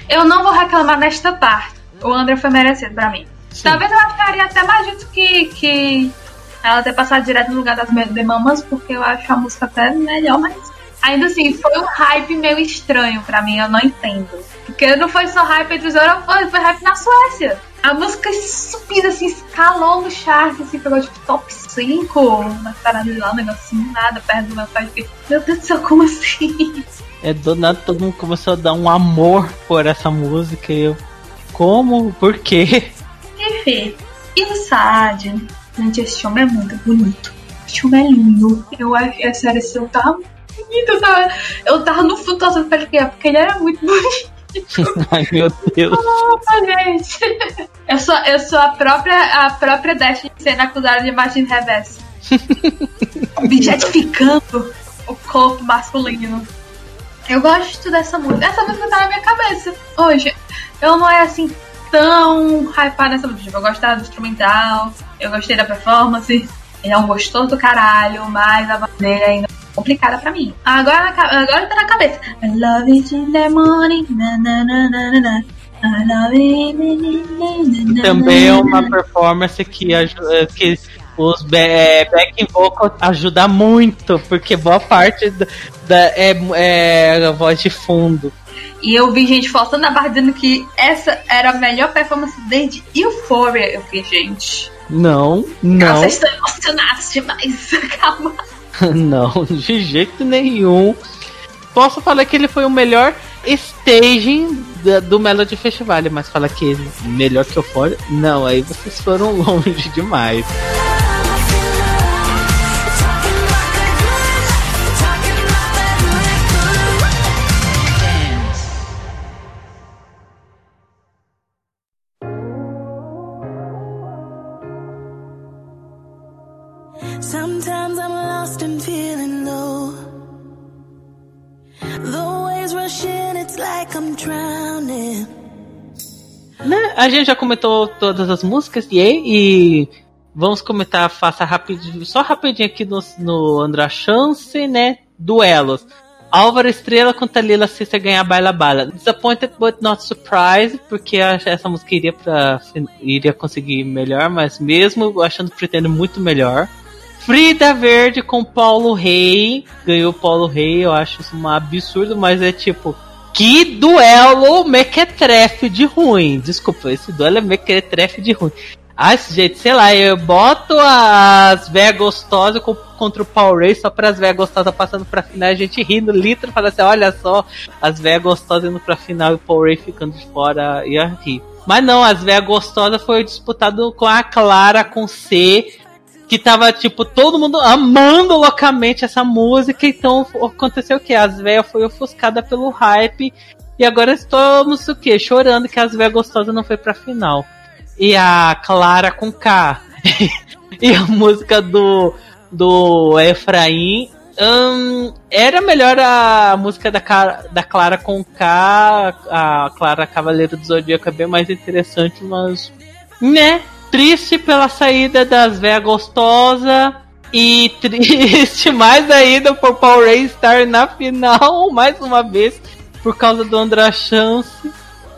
B: Eu não vou reclamar nesta parte. O André foi merecido pra mim. Sim. Talvez eu acharia até mais justo que, que ela ter passado direto no lugar das mamas, porque eu acho a música até melhor, mas ainda assim, foi um hype meio estranho pra mim, eu não entendo. Porque não foi só hype entre os europeus, foi hype na Suécia. A música subida, assim, escalou no chart, assim, pegou tipo top 5 na parada lá, um negocinho, nada perto do meu pai. Fiquei, meu Deus do céu, como assim?
A: É, do nada todo mundo começou a dar um amor por essa música e eu. Como? Por quê?
B: Enfim. E Sad? Gente, esse filme é muito bonito. Esse filme é lindo. Eu acho, é sério, esse filme tava bonito. Eu tava, eu tava no fundo torcendo pra ele porque ele era muito bonito. [LAUGHS]
A: Ai meu Deus.
B: Gente. [LAUGHS] Eu sou, eu sou a própria, a própria Dash sendo acusada de machismo reverso. [LAUGHS] Objetificando o corpo masculino. Eu gosto dessa música. Essa música tá na minha cabeça hoje. Eu não é assim tão hypada nessa música. Eu gostava do instrumental, eu gostei da performance. Ele é um gostoso do caralho, mas a bandeira ainda complicada pra mim. Agora, agora tá na cabeça. I love it in the morning. Na, na, na, na, na.
A: Também é uma performance que, que os é, back vocal ajuda muito, porque boa parte da, da é, é a voz de fundo.
B: E eu vi gente forçando a barra dizendo que essa era a melhor performance desde Euphoria. Eu fiquei, gente.
A: Não, não.
B: Vocês estão emocionados demais. [LAUGHS] Calma. [LAUGHS]
A: não, de jeito nenhum. Posso falar que ele foi o melhor staging do Melody Festival, mas falar que ele melhor que Euphoria? Não, aí vocês foram [LAUGHS] longe demais. A gente já comentou todas as músicas e, vamos comentar, faça rapidinho, só rapidinho aqui no, no André Chance, né? Duelos. Álvaro Estrela contra Lila Sister ganhar Baila Bala. Disappointed but not surprised, porque essa música iria, pra, iria conseguir melhor, mas mesmo achando Pretendo muito melhor. Frida Verde com Paulo Rei. Ganhou Paulo Rei, eu acho isso um absurdo, mas é tipo. Que duelo mequetrefe de ruim. Desculpa, esse duelo é mequetrefe de ruim. Ah, gente, sei lá, eu boto as velhas gostosas contra o Power Ray só para as velhas gostosas passando pra final, a gente rindo litro, falando assim, olha só, as velhas gostosas indo pra final e o Power Ray ficando de fora, ia rir. Mas não, as velhas gostosas foi disputado com a Clara com C, que tava, tipo, todo mundo amando loucamente essa música, então aconteceu o que? As velhas foi ofuscada pelo hype, e agora estamos o quê? Chorando que as velhas gostosas não foi pra final. E a Clara com K. [LAUGHS] e a música do, do Efraim. Hum, era melhor a música da, da Clara com K, a Clara Cavaleiro do Zodíaco é bem mais interessante, mas. Né? Triste pela saída das véia gostosa e [LAUGHS] triste mais ainda por Paul Ray estar na final mais uma vez por causa do André Chance.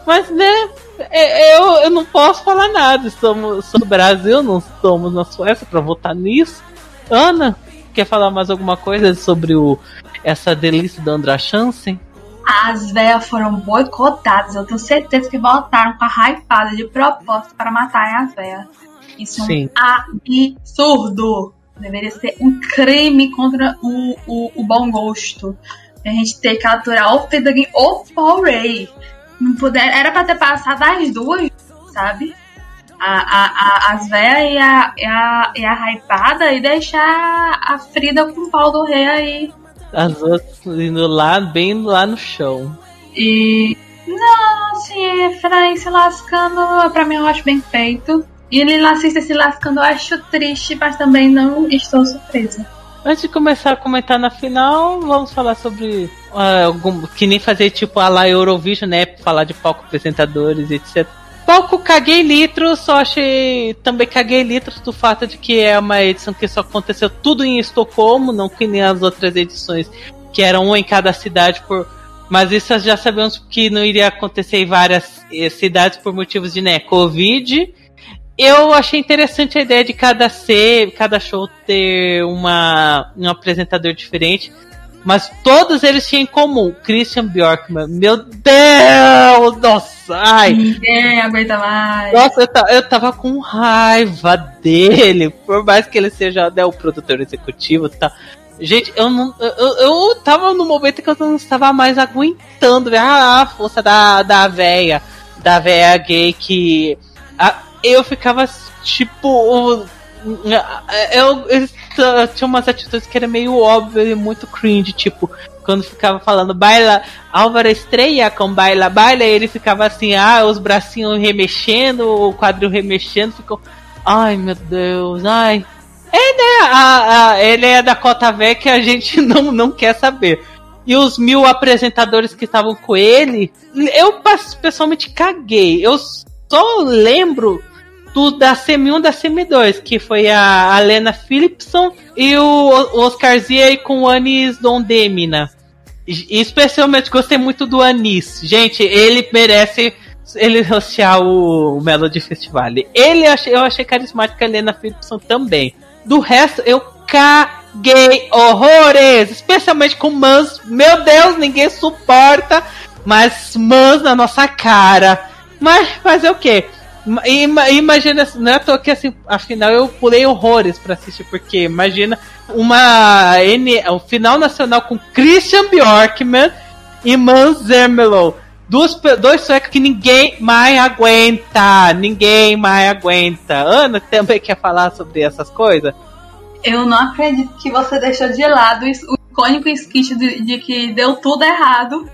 A: Mas né, é, eu, eu não posso falar nada. Estamos no Brasil, não estamos na Suécia para votar nisso. Ana, quer falar mais alguma coisa sobre o, essa delícia do André Chance?
B: As velhas foram boicotadas. Eu tenho certeza que voltaram com a raipada de propósito para matar as velhas. Isso
A: Sim.
B: é um absurdo. Deveria ser um crime contra o, o, o bom gosto. A gente ter que aturar o Fedagin ou Paul Ray. Não puder, era pra ter passado as duas, sabe? A, a, a, as velhas e a, e, a, e a hypada e deixar a Frida com o pau do rei aí.
A: As outras indo lá, bem lá no chão.
B: E. Não, assim, Efraim se lascando, pra mim eu acho bem feito. E ele assiste se lascando, eu acho triste, mas também não estou surpresa.
A: Antes de começar a comentar na final, vamos falar sobre ah, algum, que nem fazer tipo a lá Eurovision, né? Falar de palco apresentadores, etc. Palco caguei litros, só achei. Também caguei litros do fato de que é uma edição que só aconteceu tudo em Estocolmo, não que nem as outras edições, que eram uma em cada cidade por. Mas isso já sabemos que não iria acontecer em várias eh, cidades por motivos de né, Covid. Eu achei interessante a ideia de cada ser, cada show ter uma, um apresentador diferente. Mas todos eles tinham em comum. Christian Bjorkman. Meu Deus! Nossa! Ai!
B: Ninguém aguenta mais.
A: Nossa, eu, eu tava com raiva dele. Por mais que ele seja né, o produtor executivo e tal. Gente, eu não. Eu, eu tava no momento que eu não estava mais aguentando. ver A, a força da, da véia. Da véia gay que. a- eu ficava tipo. Eu, tinha umas atitudes que era meio óbvio e muito cringe, tipo, quando ficava falando baila, Álvaro estreia com baila, baila, ele ficava assim, ah, os bracinhos remexendo, o quadril remexendo, ficou, ai meu Deus, ai. É, né, a, a, ele é da cota velha que a gente [LAUGHS] não, não quer saber. E os mil apresentadores que estavam com ele, eu pessoalmente caguei. Eu só lembro do da CM1 da CM2, que foi a, a Lena Philipson e o, o Oscar Zia com o Anis Dondemina. E, especialmente gostei muito do Anis. Gente, ele merece ele rostear o, o Melody Festival. Ele eu achei, carismática a Lena Philipson também. Do resto, eu caguei horrores, especialmente com Mans. Meu Deus, ninguém suporta, mas Mans na nossa cara. Mas fazer o quê? Ima- Imagina, não é que assim, afinal eu pulei horrores pra assistir, porque imagina uma N, um final nacional com Christian Bjorkman e Mans Zermelo. Dois suecos que ninguém mais aguenta. Ninguém mais aguenta. Ana também quer falar sobre essas coisas?
B: Eu não acredito que você deixou de lado o icônico skit de, de que deu tudo errado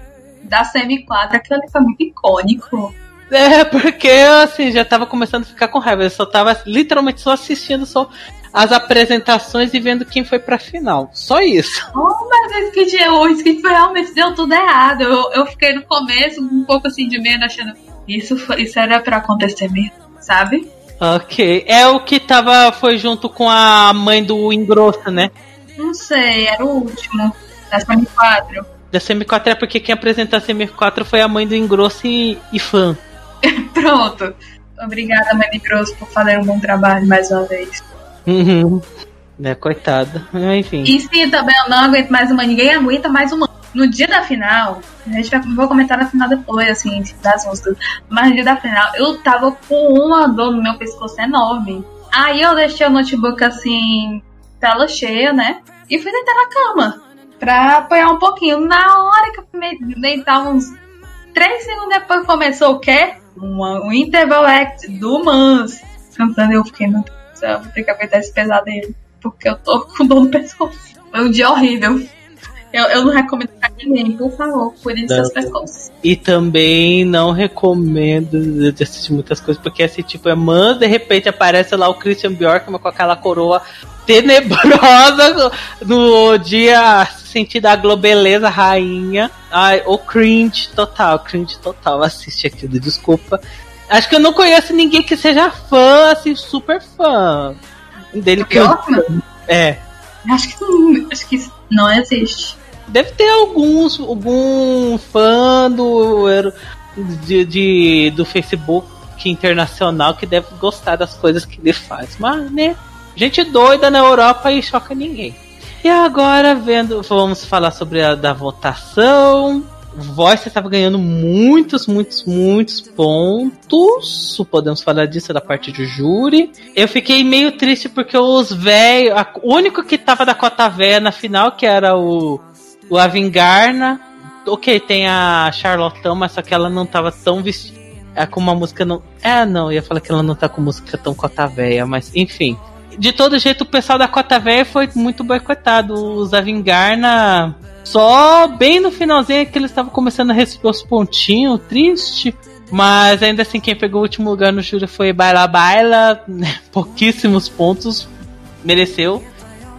B: da CM4. Aquilo ali foi muito icônico.
A: É, porque assim, já tava começando a ficar com raiva. Eu só tava literalmente só assistindo só as apresentações e vendo quem foi pra final. Só isso. [LAUGHS]
B: Oh, mas o skit, o foi realmente deu tudo errado. Eu, eu fiquei no começo um pouco assim de medo, achando isso, foi- isso era pra acontecer mesmo, sabe?
A: Ok. É o que tava. Foi junto com a mãe do Engrossa, né?
B: Não sei, era o último da CM4.
A: Da CM4 é porque quem apresentou a CM4 foi a mãe do Engrosso e, e fã. [LAUGHS]
B: Pronto. Obrigada, Mãe de Grosso, por fazer um bom trabalho mais uma vez.
A: Uhum. Né, coitada. Enfim.
B: E sim, também eu não aguento mais uma. Ninguém aguenta mais uma. No dia da final, a gente vai vou comentar na final depois, assim, das músicas. Mas no dia da final, eu tava com uma dor no meu pescoço enorme. Aí eu deixei o notebook assim, tela cheia, né? E fui deitar na cama. Pra apoiar um pouquinho. Na hora que eu me deitar uns 3 segundos depois começou o quê? Uma- um interval act do Mans. Cantando, eu fiquei, meu Deus do céu, vou ter que aguentar esse pesadelo. Porque eu tô com dor no pescoço. Foi um dia horrível. Eu, eu não recomendo pra ninguém, por favor, cuidem dos seus pescoços.
A: E também não recomendo de assistir muitas coisas, porque assim, tipo, é man, de repente aparece lá o Christian Bjorkman com aquela coroa tenebrosa no dia sentindo a globeleza rainha. Ai, o cringe total, cringe total. Assiste aquilo, desculpa. Acho que eu não conheço ninguém que seja fã, assim, super fã dele.
B: Bjorkman?
A: cantando. É.
B: Acho que, não- acho que não existe.
A: Deve ter alguns, algum fã do, de, de- do Facebook internacional que deve gostar das coisas que ele faz. Mas, né? Gente doida na Europa e choca ninguém. E agora, vendo, vamos falar sobre a da votação. Voice estava ganhando muitos, muitos, muitos pontos. Podemos falar disso da parte do júri. Eu fiquei meio triste porque os velhos. O único que tava da cota velha na final, que era o, o Avingarna. Ok, tem a Charlotão, mas só que ela não tava tão vestida. É com uma música não. É, não, ia falar que ela não tá com música tão cota velha, mas enfim. De todo jeito, o pessoal da cota velha foi muito boicotado. Os Avingarna só bem no finalzinho é que eles estavam começando a receber os pontinhos, triste. Mas ainda assim, quem pegou o último lugar no júri foi Baila Baila, né? [LAUGHS] pouquíssimos pontos, mereceu.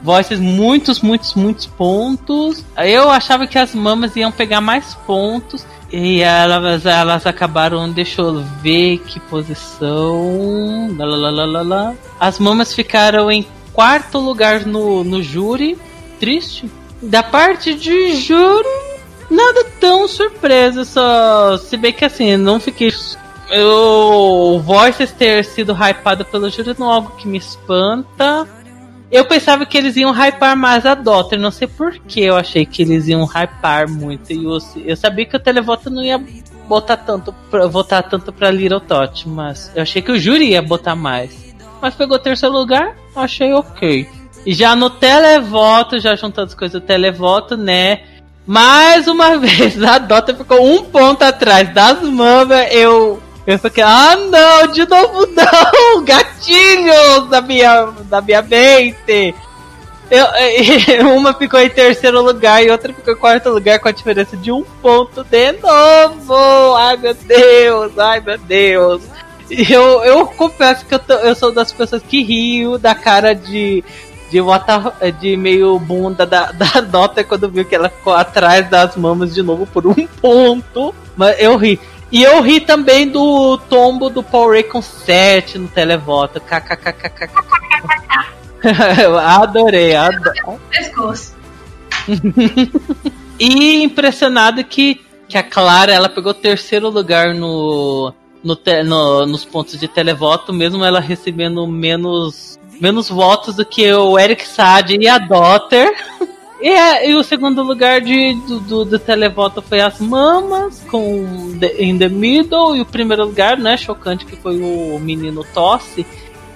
A: Voices, muitos, muitos, muitos pontos. Eu achava que as mamas iam pegar mais pontos. E elas, elas acabaram, deixa eu ver que posição. Lalalala. As mamas ficaram em quarto lugar no, no júri. Triste. Da parte de juro, nada tão surpresa, só. Se bem que assim, não fiquei. Eu, Voices ter sido hypado pelo júri não é algo que me espanta. Eu pensava que eles iam hypar mais a Daughter, não sei por que eu achei que eles iam hypar muito. E eu, eu sabia que o televoto não ia botar tanto pra, votar tanto pra Little Tot, mas eu achei que o júri ia botar mais. Mas pegou terceiro lugar, achei ok. E já no televoto, já juntando as coisas do televoto, né? Mais uma [LAUGHS] vez, a Dota ficou um ponto atrás das mamas. Eu, eu fiquei, ah não, de novo não! [LAUGHS] Gatilhos da minha, da minha mente! Eu, [LAUGHS] uma ficou em terceiro lugar e outra ficou em quarto lugar com a diferença de um ponto de novo! Ai meu Deus, ai meu Deus! Eu, eu confesso que eu, tô, eu sou das pessoas que rio da cara de de, water, de meio bunda da, [LAUGHS] da Dota quando viu que ela ficou atrás das mamas de novo por um ponto. Mas eu ri. E eu ri também do tombo do Paul Ray com 7 no televoto. KKKKK. adorei, adorei. e impressionado que, que a Clara ela pegou terceiro lugar no, no, no, nos pontos de televoto, mesmo ela recebendo menos menos votos do que o Eric Sade e a Dotter. E, é, e, o segundo lugar de, do, do, do, televoto foi as Mamas, com the, In the Middle. E o primeiro lugar, né, chocante, que foi o menino Tosse.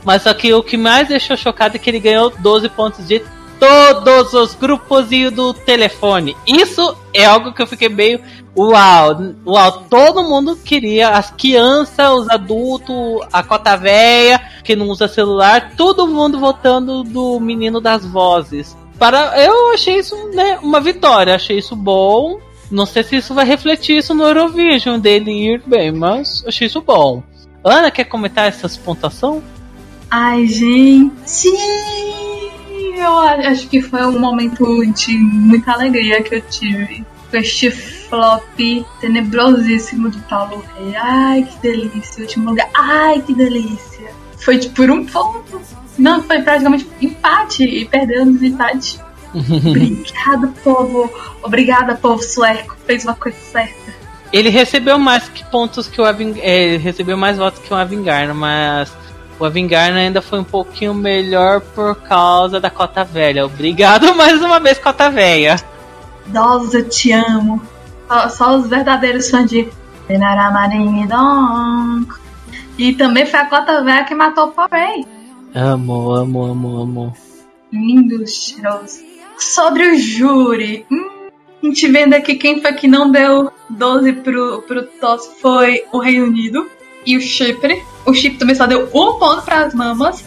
A: Mas só que o que mais deixou chocado é que ele ganhou 12 pontos de todos os grupos do telefone. Isso é algo que eu fiquei meio. Uau, uau, todo mundo queria, as crianças, os adultos, a cota velha, que não usa celular, todo mundo votando do menino das vozes. Para, eu achei isso né, uma vitória, achei isso bom. Não sei se isso vai refletir isso no Eurovision dele ir bem, mas achei isso bom. Ana, quer comentar essas pontuação?
B: Ai, gente! eu acho que foi um momento de muita alegria que eu tive com este flop tenebrosíssimo de Paulo Rei. Ai, que delícia. Último lugar. Ai, que delícia. Foi por um ponto. Não, foi praticamente empate e perdeu no empate. [LAUGHS] Obrigado, povo. Obrigada, povo sueco. Fez uma coisa certa.
A: Ele recebeu mais que pontos que o Aving... É, recebeu mais votos que o Avingar, mas o Avingarna ainda foi um pouquinho melhor por causa da cota velha. Obrigado [LAUGHS] mais uma vez, cota velha.
B: Dolls, eu te amo. Só, só os verdadeiros fãs de E também foi a cota velha que matou o Porém.
A: Amo, amo, amo, amo.
B: Lindo, cheiroso. Sobre o júri. Hum, a gente vendo aqui quem foi que não deu 12 pro, pro Toss foi o Reino Unido e o Chipre. O Chip também só deu um ponto para as mamas.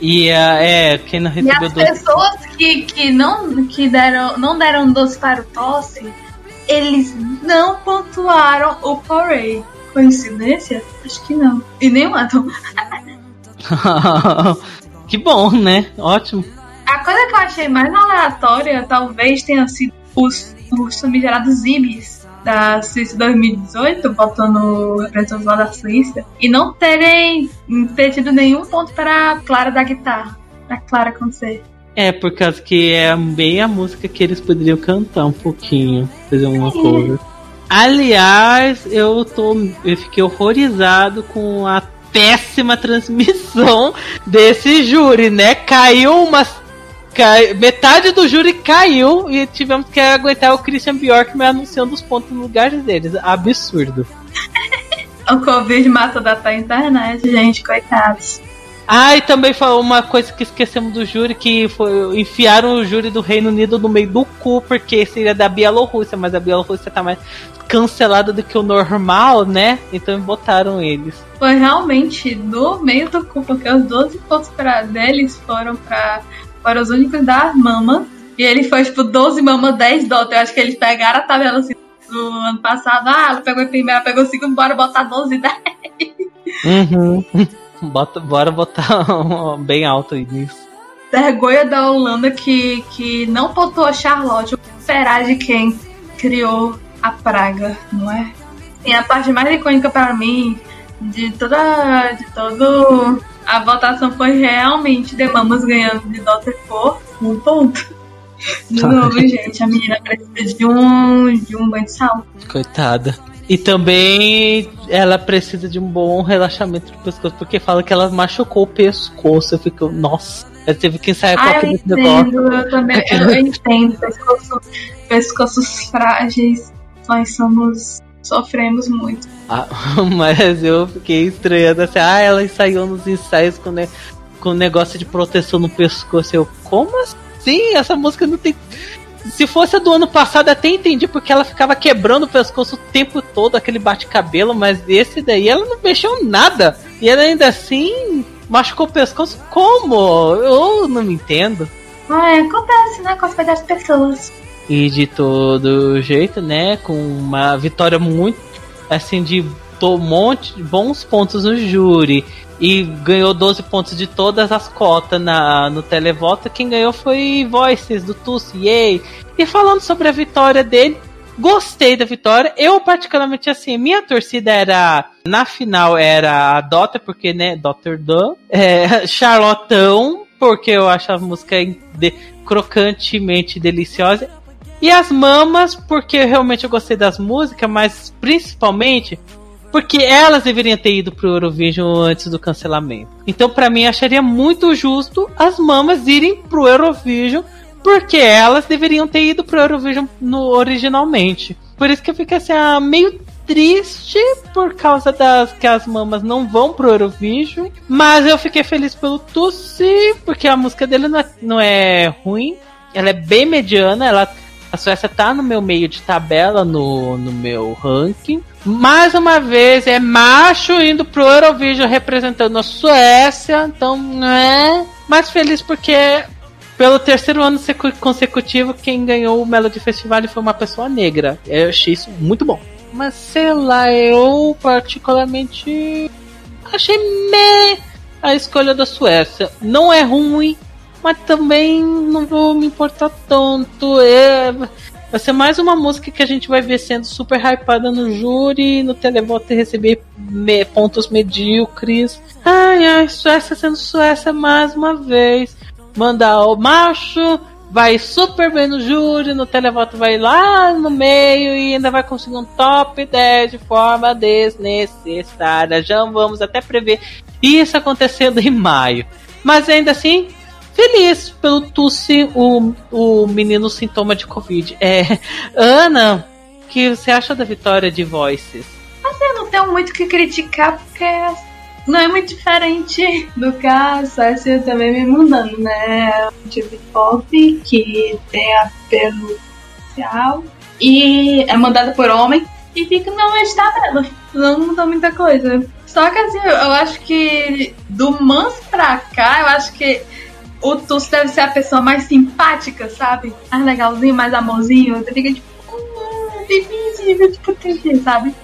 A: E uh, é, quem não recebeu
B: e as doce... pessoas que, que, não, que deram, não deram doce para o Tosse, eles não pontuaram o Porray. Coincidência? Acho que não. E nem o Atom. [LAUGHS] [LAUGHS]
A: que bom, né? Ótimo.
B: A coisa que eu achei mais aleatória talvez tenha sido os, os famigerados Ibis da Suíça 2018, botando representantes lá da Suíça, e não terem tido nenhum ponto para a Clara da guitarra. A Clara acontecer.
A: É, por causa que é bem a música que eles poderiam cantar um pouquinho, fazer uma coisa. Aliás, eu tô. Eu fiquei horrorizado com a péssima transmissão desse júri, né? Caiu umas cai, metade do júri caiu e tivemos que aguentar o Christian Bjork me anunciando os pontos no lugar deles. Absurdo. [LAUGHS]
B: o Covid mata da internet, gente, coitados.
A: Ah, e também falou uma coisa que esquecemos do júri, que foi enfiaram o júri do Reino Unido no meio do cu, porque seria da Bielorrússia, mas a Bielorrússia tá mais cancelada do que o normal, né? Então botaram eles.
B: Foi realmente no meio do cu, porque os 12 pontos pra, deles foram para para os únicos da mama. E ele foi tipo 12 mama, 10 dota. Eu acho que eles pegaram a tabela assim do ano passado. Ah, ela pegou em primeira, pegou segundo, bora botar 12 10.
A: Uhum. [LAUGHS] Bota, bora botar [LAUGHS] bem alto aí nisso.
B: Vergonha da Holanda que, que não botou a Charlotte. O esperar de quem criou a praga, não é? E a parte mais icônica para mim de toda de todo a votação foi realmente de Mamas ganhando de Dr. por um ponto. De novo, gente, a menina precisa de um, de um banho de sal.
A: Coitada. E também ela precisa de um bom relaxamento do pescoço, porque fala que ela machucou o pescoço. Eu fico, nossa, ela teve que ensaiar
B: ah, eu entendo, negócio. Eu também eu entendo, pescoço, pescoços frágeis. Nós somos. sofremos muito.
A: Ah, [LAUGHS] mas eu fiquei estranhando assim, ah, ela ensaiou nos ensaios com, ne com negócio de proteção no pescoço. Eu, como assim? Essa música não tem se fosse a do ano passado, até entendi porque ela ficava quebrando o pescoço o tempo todo, aquele bate-cabelo, mas esse daí ela não mexeu nada. E ela ainda assim machucou o pescoço como? Eu não me entendo.
B: Ah, acontece, né, com as das pessoas.
A: E de todo jeito, né, com uma vitória muito, assim, de um monte de bons pontos no júri e ganhou 12 pontos de todas as cotas na, no televoto. Quem ganhou foi Voices do Tussi, yay! E falando sobre a vitória dele, gostei da vitória. Eu, particularmente, assim, minha torcida era. Na final era a Dota, porque, né, Dr. Dan, é, [LAUGHS] Charlotão, porque eu acho a música de, crocantemente deliciosa. E as mamas, porque realmente eu gostei das músicas, mas principalmente porque elas deveriam ter ido pro Eurovision antes do cancelamento. Então, para mim, acharia muito justo as mamas irem pro Eurovision, porque elas deveriam ter ido pro Eurovision no, originalmente. Por isso que eu fico assim, ah, meio triste por causa das que as mamas não vão pro Eurovision. Mas eu fiquei feliz pelo Tussi, porque a música dele não é, não é ruim. Ela é bem mediana, ela a Suécia tá no meu meio de tabela no, no meu ranking. Mais uma vez, é macho indo pro Eurovision representando a Suécia. Então, né? Mais feliz porque pelo terceiro ano consecutivo, quem ganhou o Melody Festival foi uma pessoa negra. Eu achei isso muito bom. Mas sei lá, eu particularmente achei me a escolha da Suécia. Não é ruim, mas também não vou me importar tanto. É, vai ser mais uma música que a gente vai ver sendo super hypada no júri, no televoto e receber me, pontos medíocres. Ai, ai, Suécia sendo Suécia mais uma vez. Mandar o macho, vai super bem no júri, no televoto vai lá no meio e ainda vai conseguir um top 10 de forma desnecessária. Já vamos até prever isso acontecendo em maio. Mas ainda assim, feliz pelo Tussi, o, o menino sintoma de Covid. É, Ana, o que você acha da vitória de Voices?
B: Mas eu não tenho muito o que criticar, porque não é muito diferente do que a Suécia também me mandando, né? Um tipo de pop que tem apelo social e é mandado por homem e fica na meio tabela. Não mudou muita coisa. Só que assim, eu acho que do Mans pra cá, eu acho que o Tuss deve ser a pessoa mais simpática, sabe? Mais legalzinho, mais amorzinho. Você fica tipo, hum, bebezinho, proteger, sabe?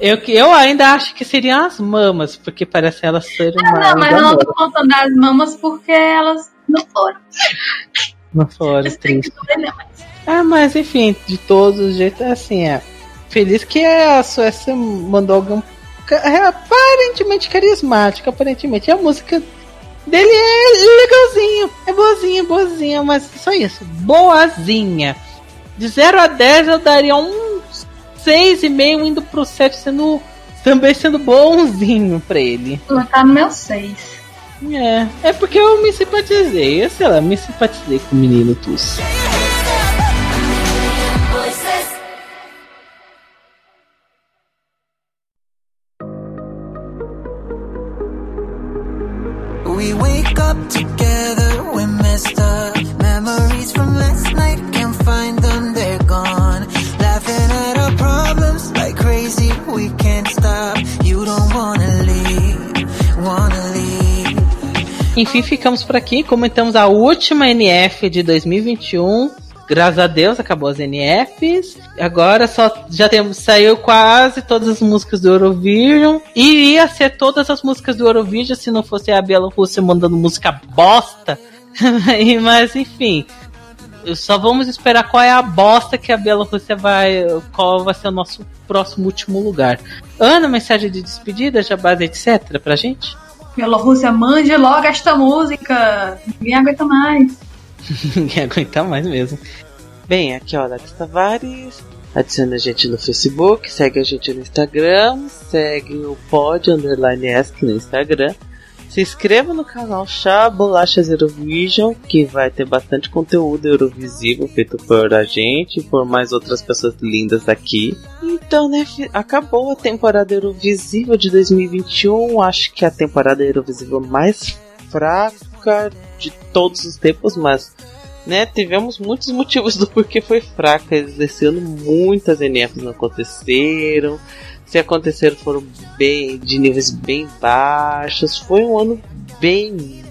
A: Eu, eu ainda acho que seriam as mamas, porque parece elas serem ah.
B: Não, mas eu não tô contando das mamas porque elas não foram.
A: Não foram, triste. Ah, mas enfim, de todos os jeitos, é assim, é. Feliz que a Suécia mandou algum. É, aparentemente carismático, aparentemente. E a música dele é legalzinho, é boazinha, boazinha, mas só isso, boazinha. De 0 a 10 eu daria um 6,5 indo pro 7 sendo também sendo bonzinho pra ele.
B: Tá no meu 6.
C: É, é porque eu me simpatizei, eu sei lá, me simpatizei com o menino Tuss. Enfim, ficamos por aqui. Comentamos a última NF de 2021 graças a Deus acabou as NFs. Agora só já temos saiu quase todas as músicas do Eurovision. E ia ser todas as músicas do Eurovision se não fosse a Bielorrússia mandando música bosta. [LAUGHS] Mas enfim, só vamos esperar qual é a bosta que a Bielorrússia vai. Qual vai ser o nosso próximo último lugar. Ana, mensagem de despedida, base etc. pra gente?
B: Bielorrússia, mande logo esta música! Ninguém aguenta mais. [LAUGHS]
C: Ninguém aguenta mais mesmo. Bem, aqui ó, Alex Tavares. Adiciona a gente no Facebook, segue a gente no Instagram, segue o pod underline ESC no Instagram. Se inscreva no canal Chá Bolachas Eurovision, que vai ter bastante conteúdo Eurovisivo feito por a gente e por mais outras pessoas lindas aqui. Então, né, acabou a temporada Eurovisiva de 2021. Acho que é a temporada Eurovisiva mais fraca de todos os tempos, mas né, tivemos muitos [LAUGHS] motivos do porquê foi fraca. Esse ano muitas NFs não aconteceram. Se aconteceram foram bem de níveis bem baixos. Foi um ano bem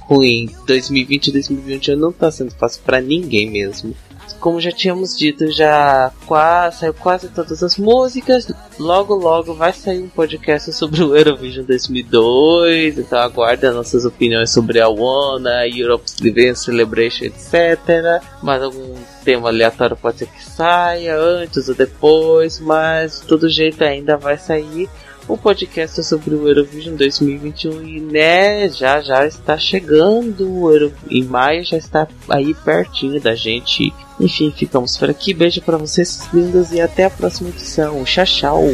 C: ruim. 2020 e 2021 não está sendo fácil para ninguém mesmo como já tínhamos dito, já quase, saiu quase todas as músicas. Logo, logo vai sair um podcast sobre o Eurovision 2002. Então aguarde nossas opiniões sobre a Wanna, Europe's Dance Celebration, etc. Mais algum tema aleatório pode ser que saia antes ou depois, mas de todo jeito ainda vai sair o podcast sobre o Eurovision 2021 e né, já já está chegando, em maio já está aí pertinho da gente. Enfim, ficamos por aqui. Beijo para vocês lindos e até a próxima edição. Tchau, tchau.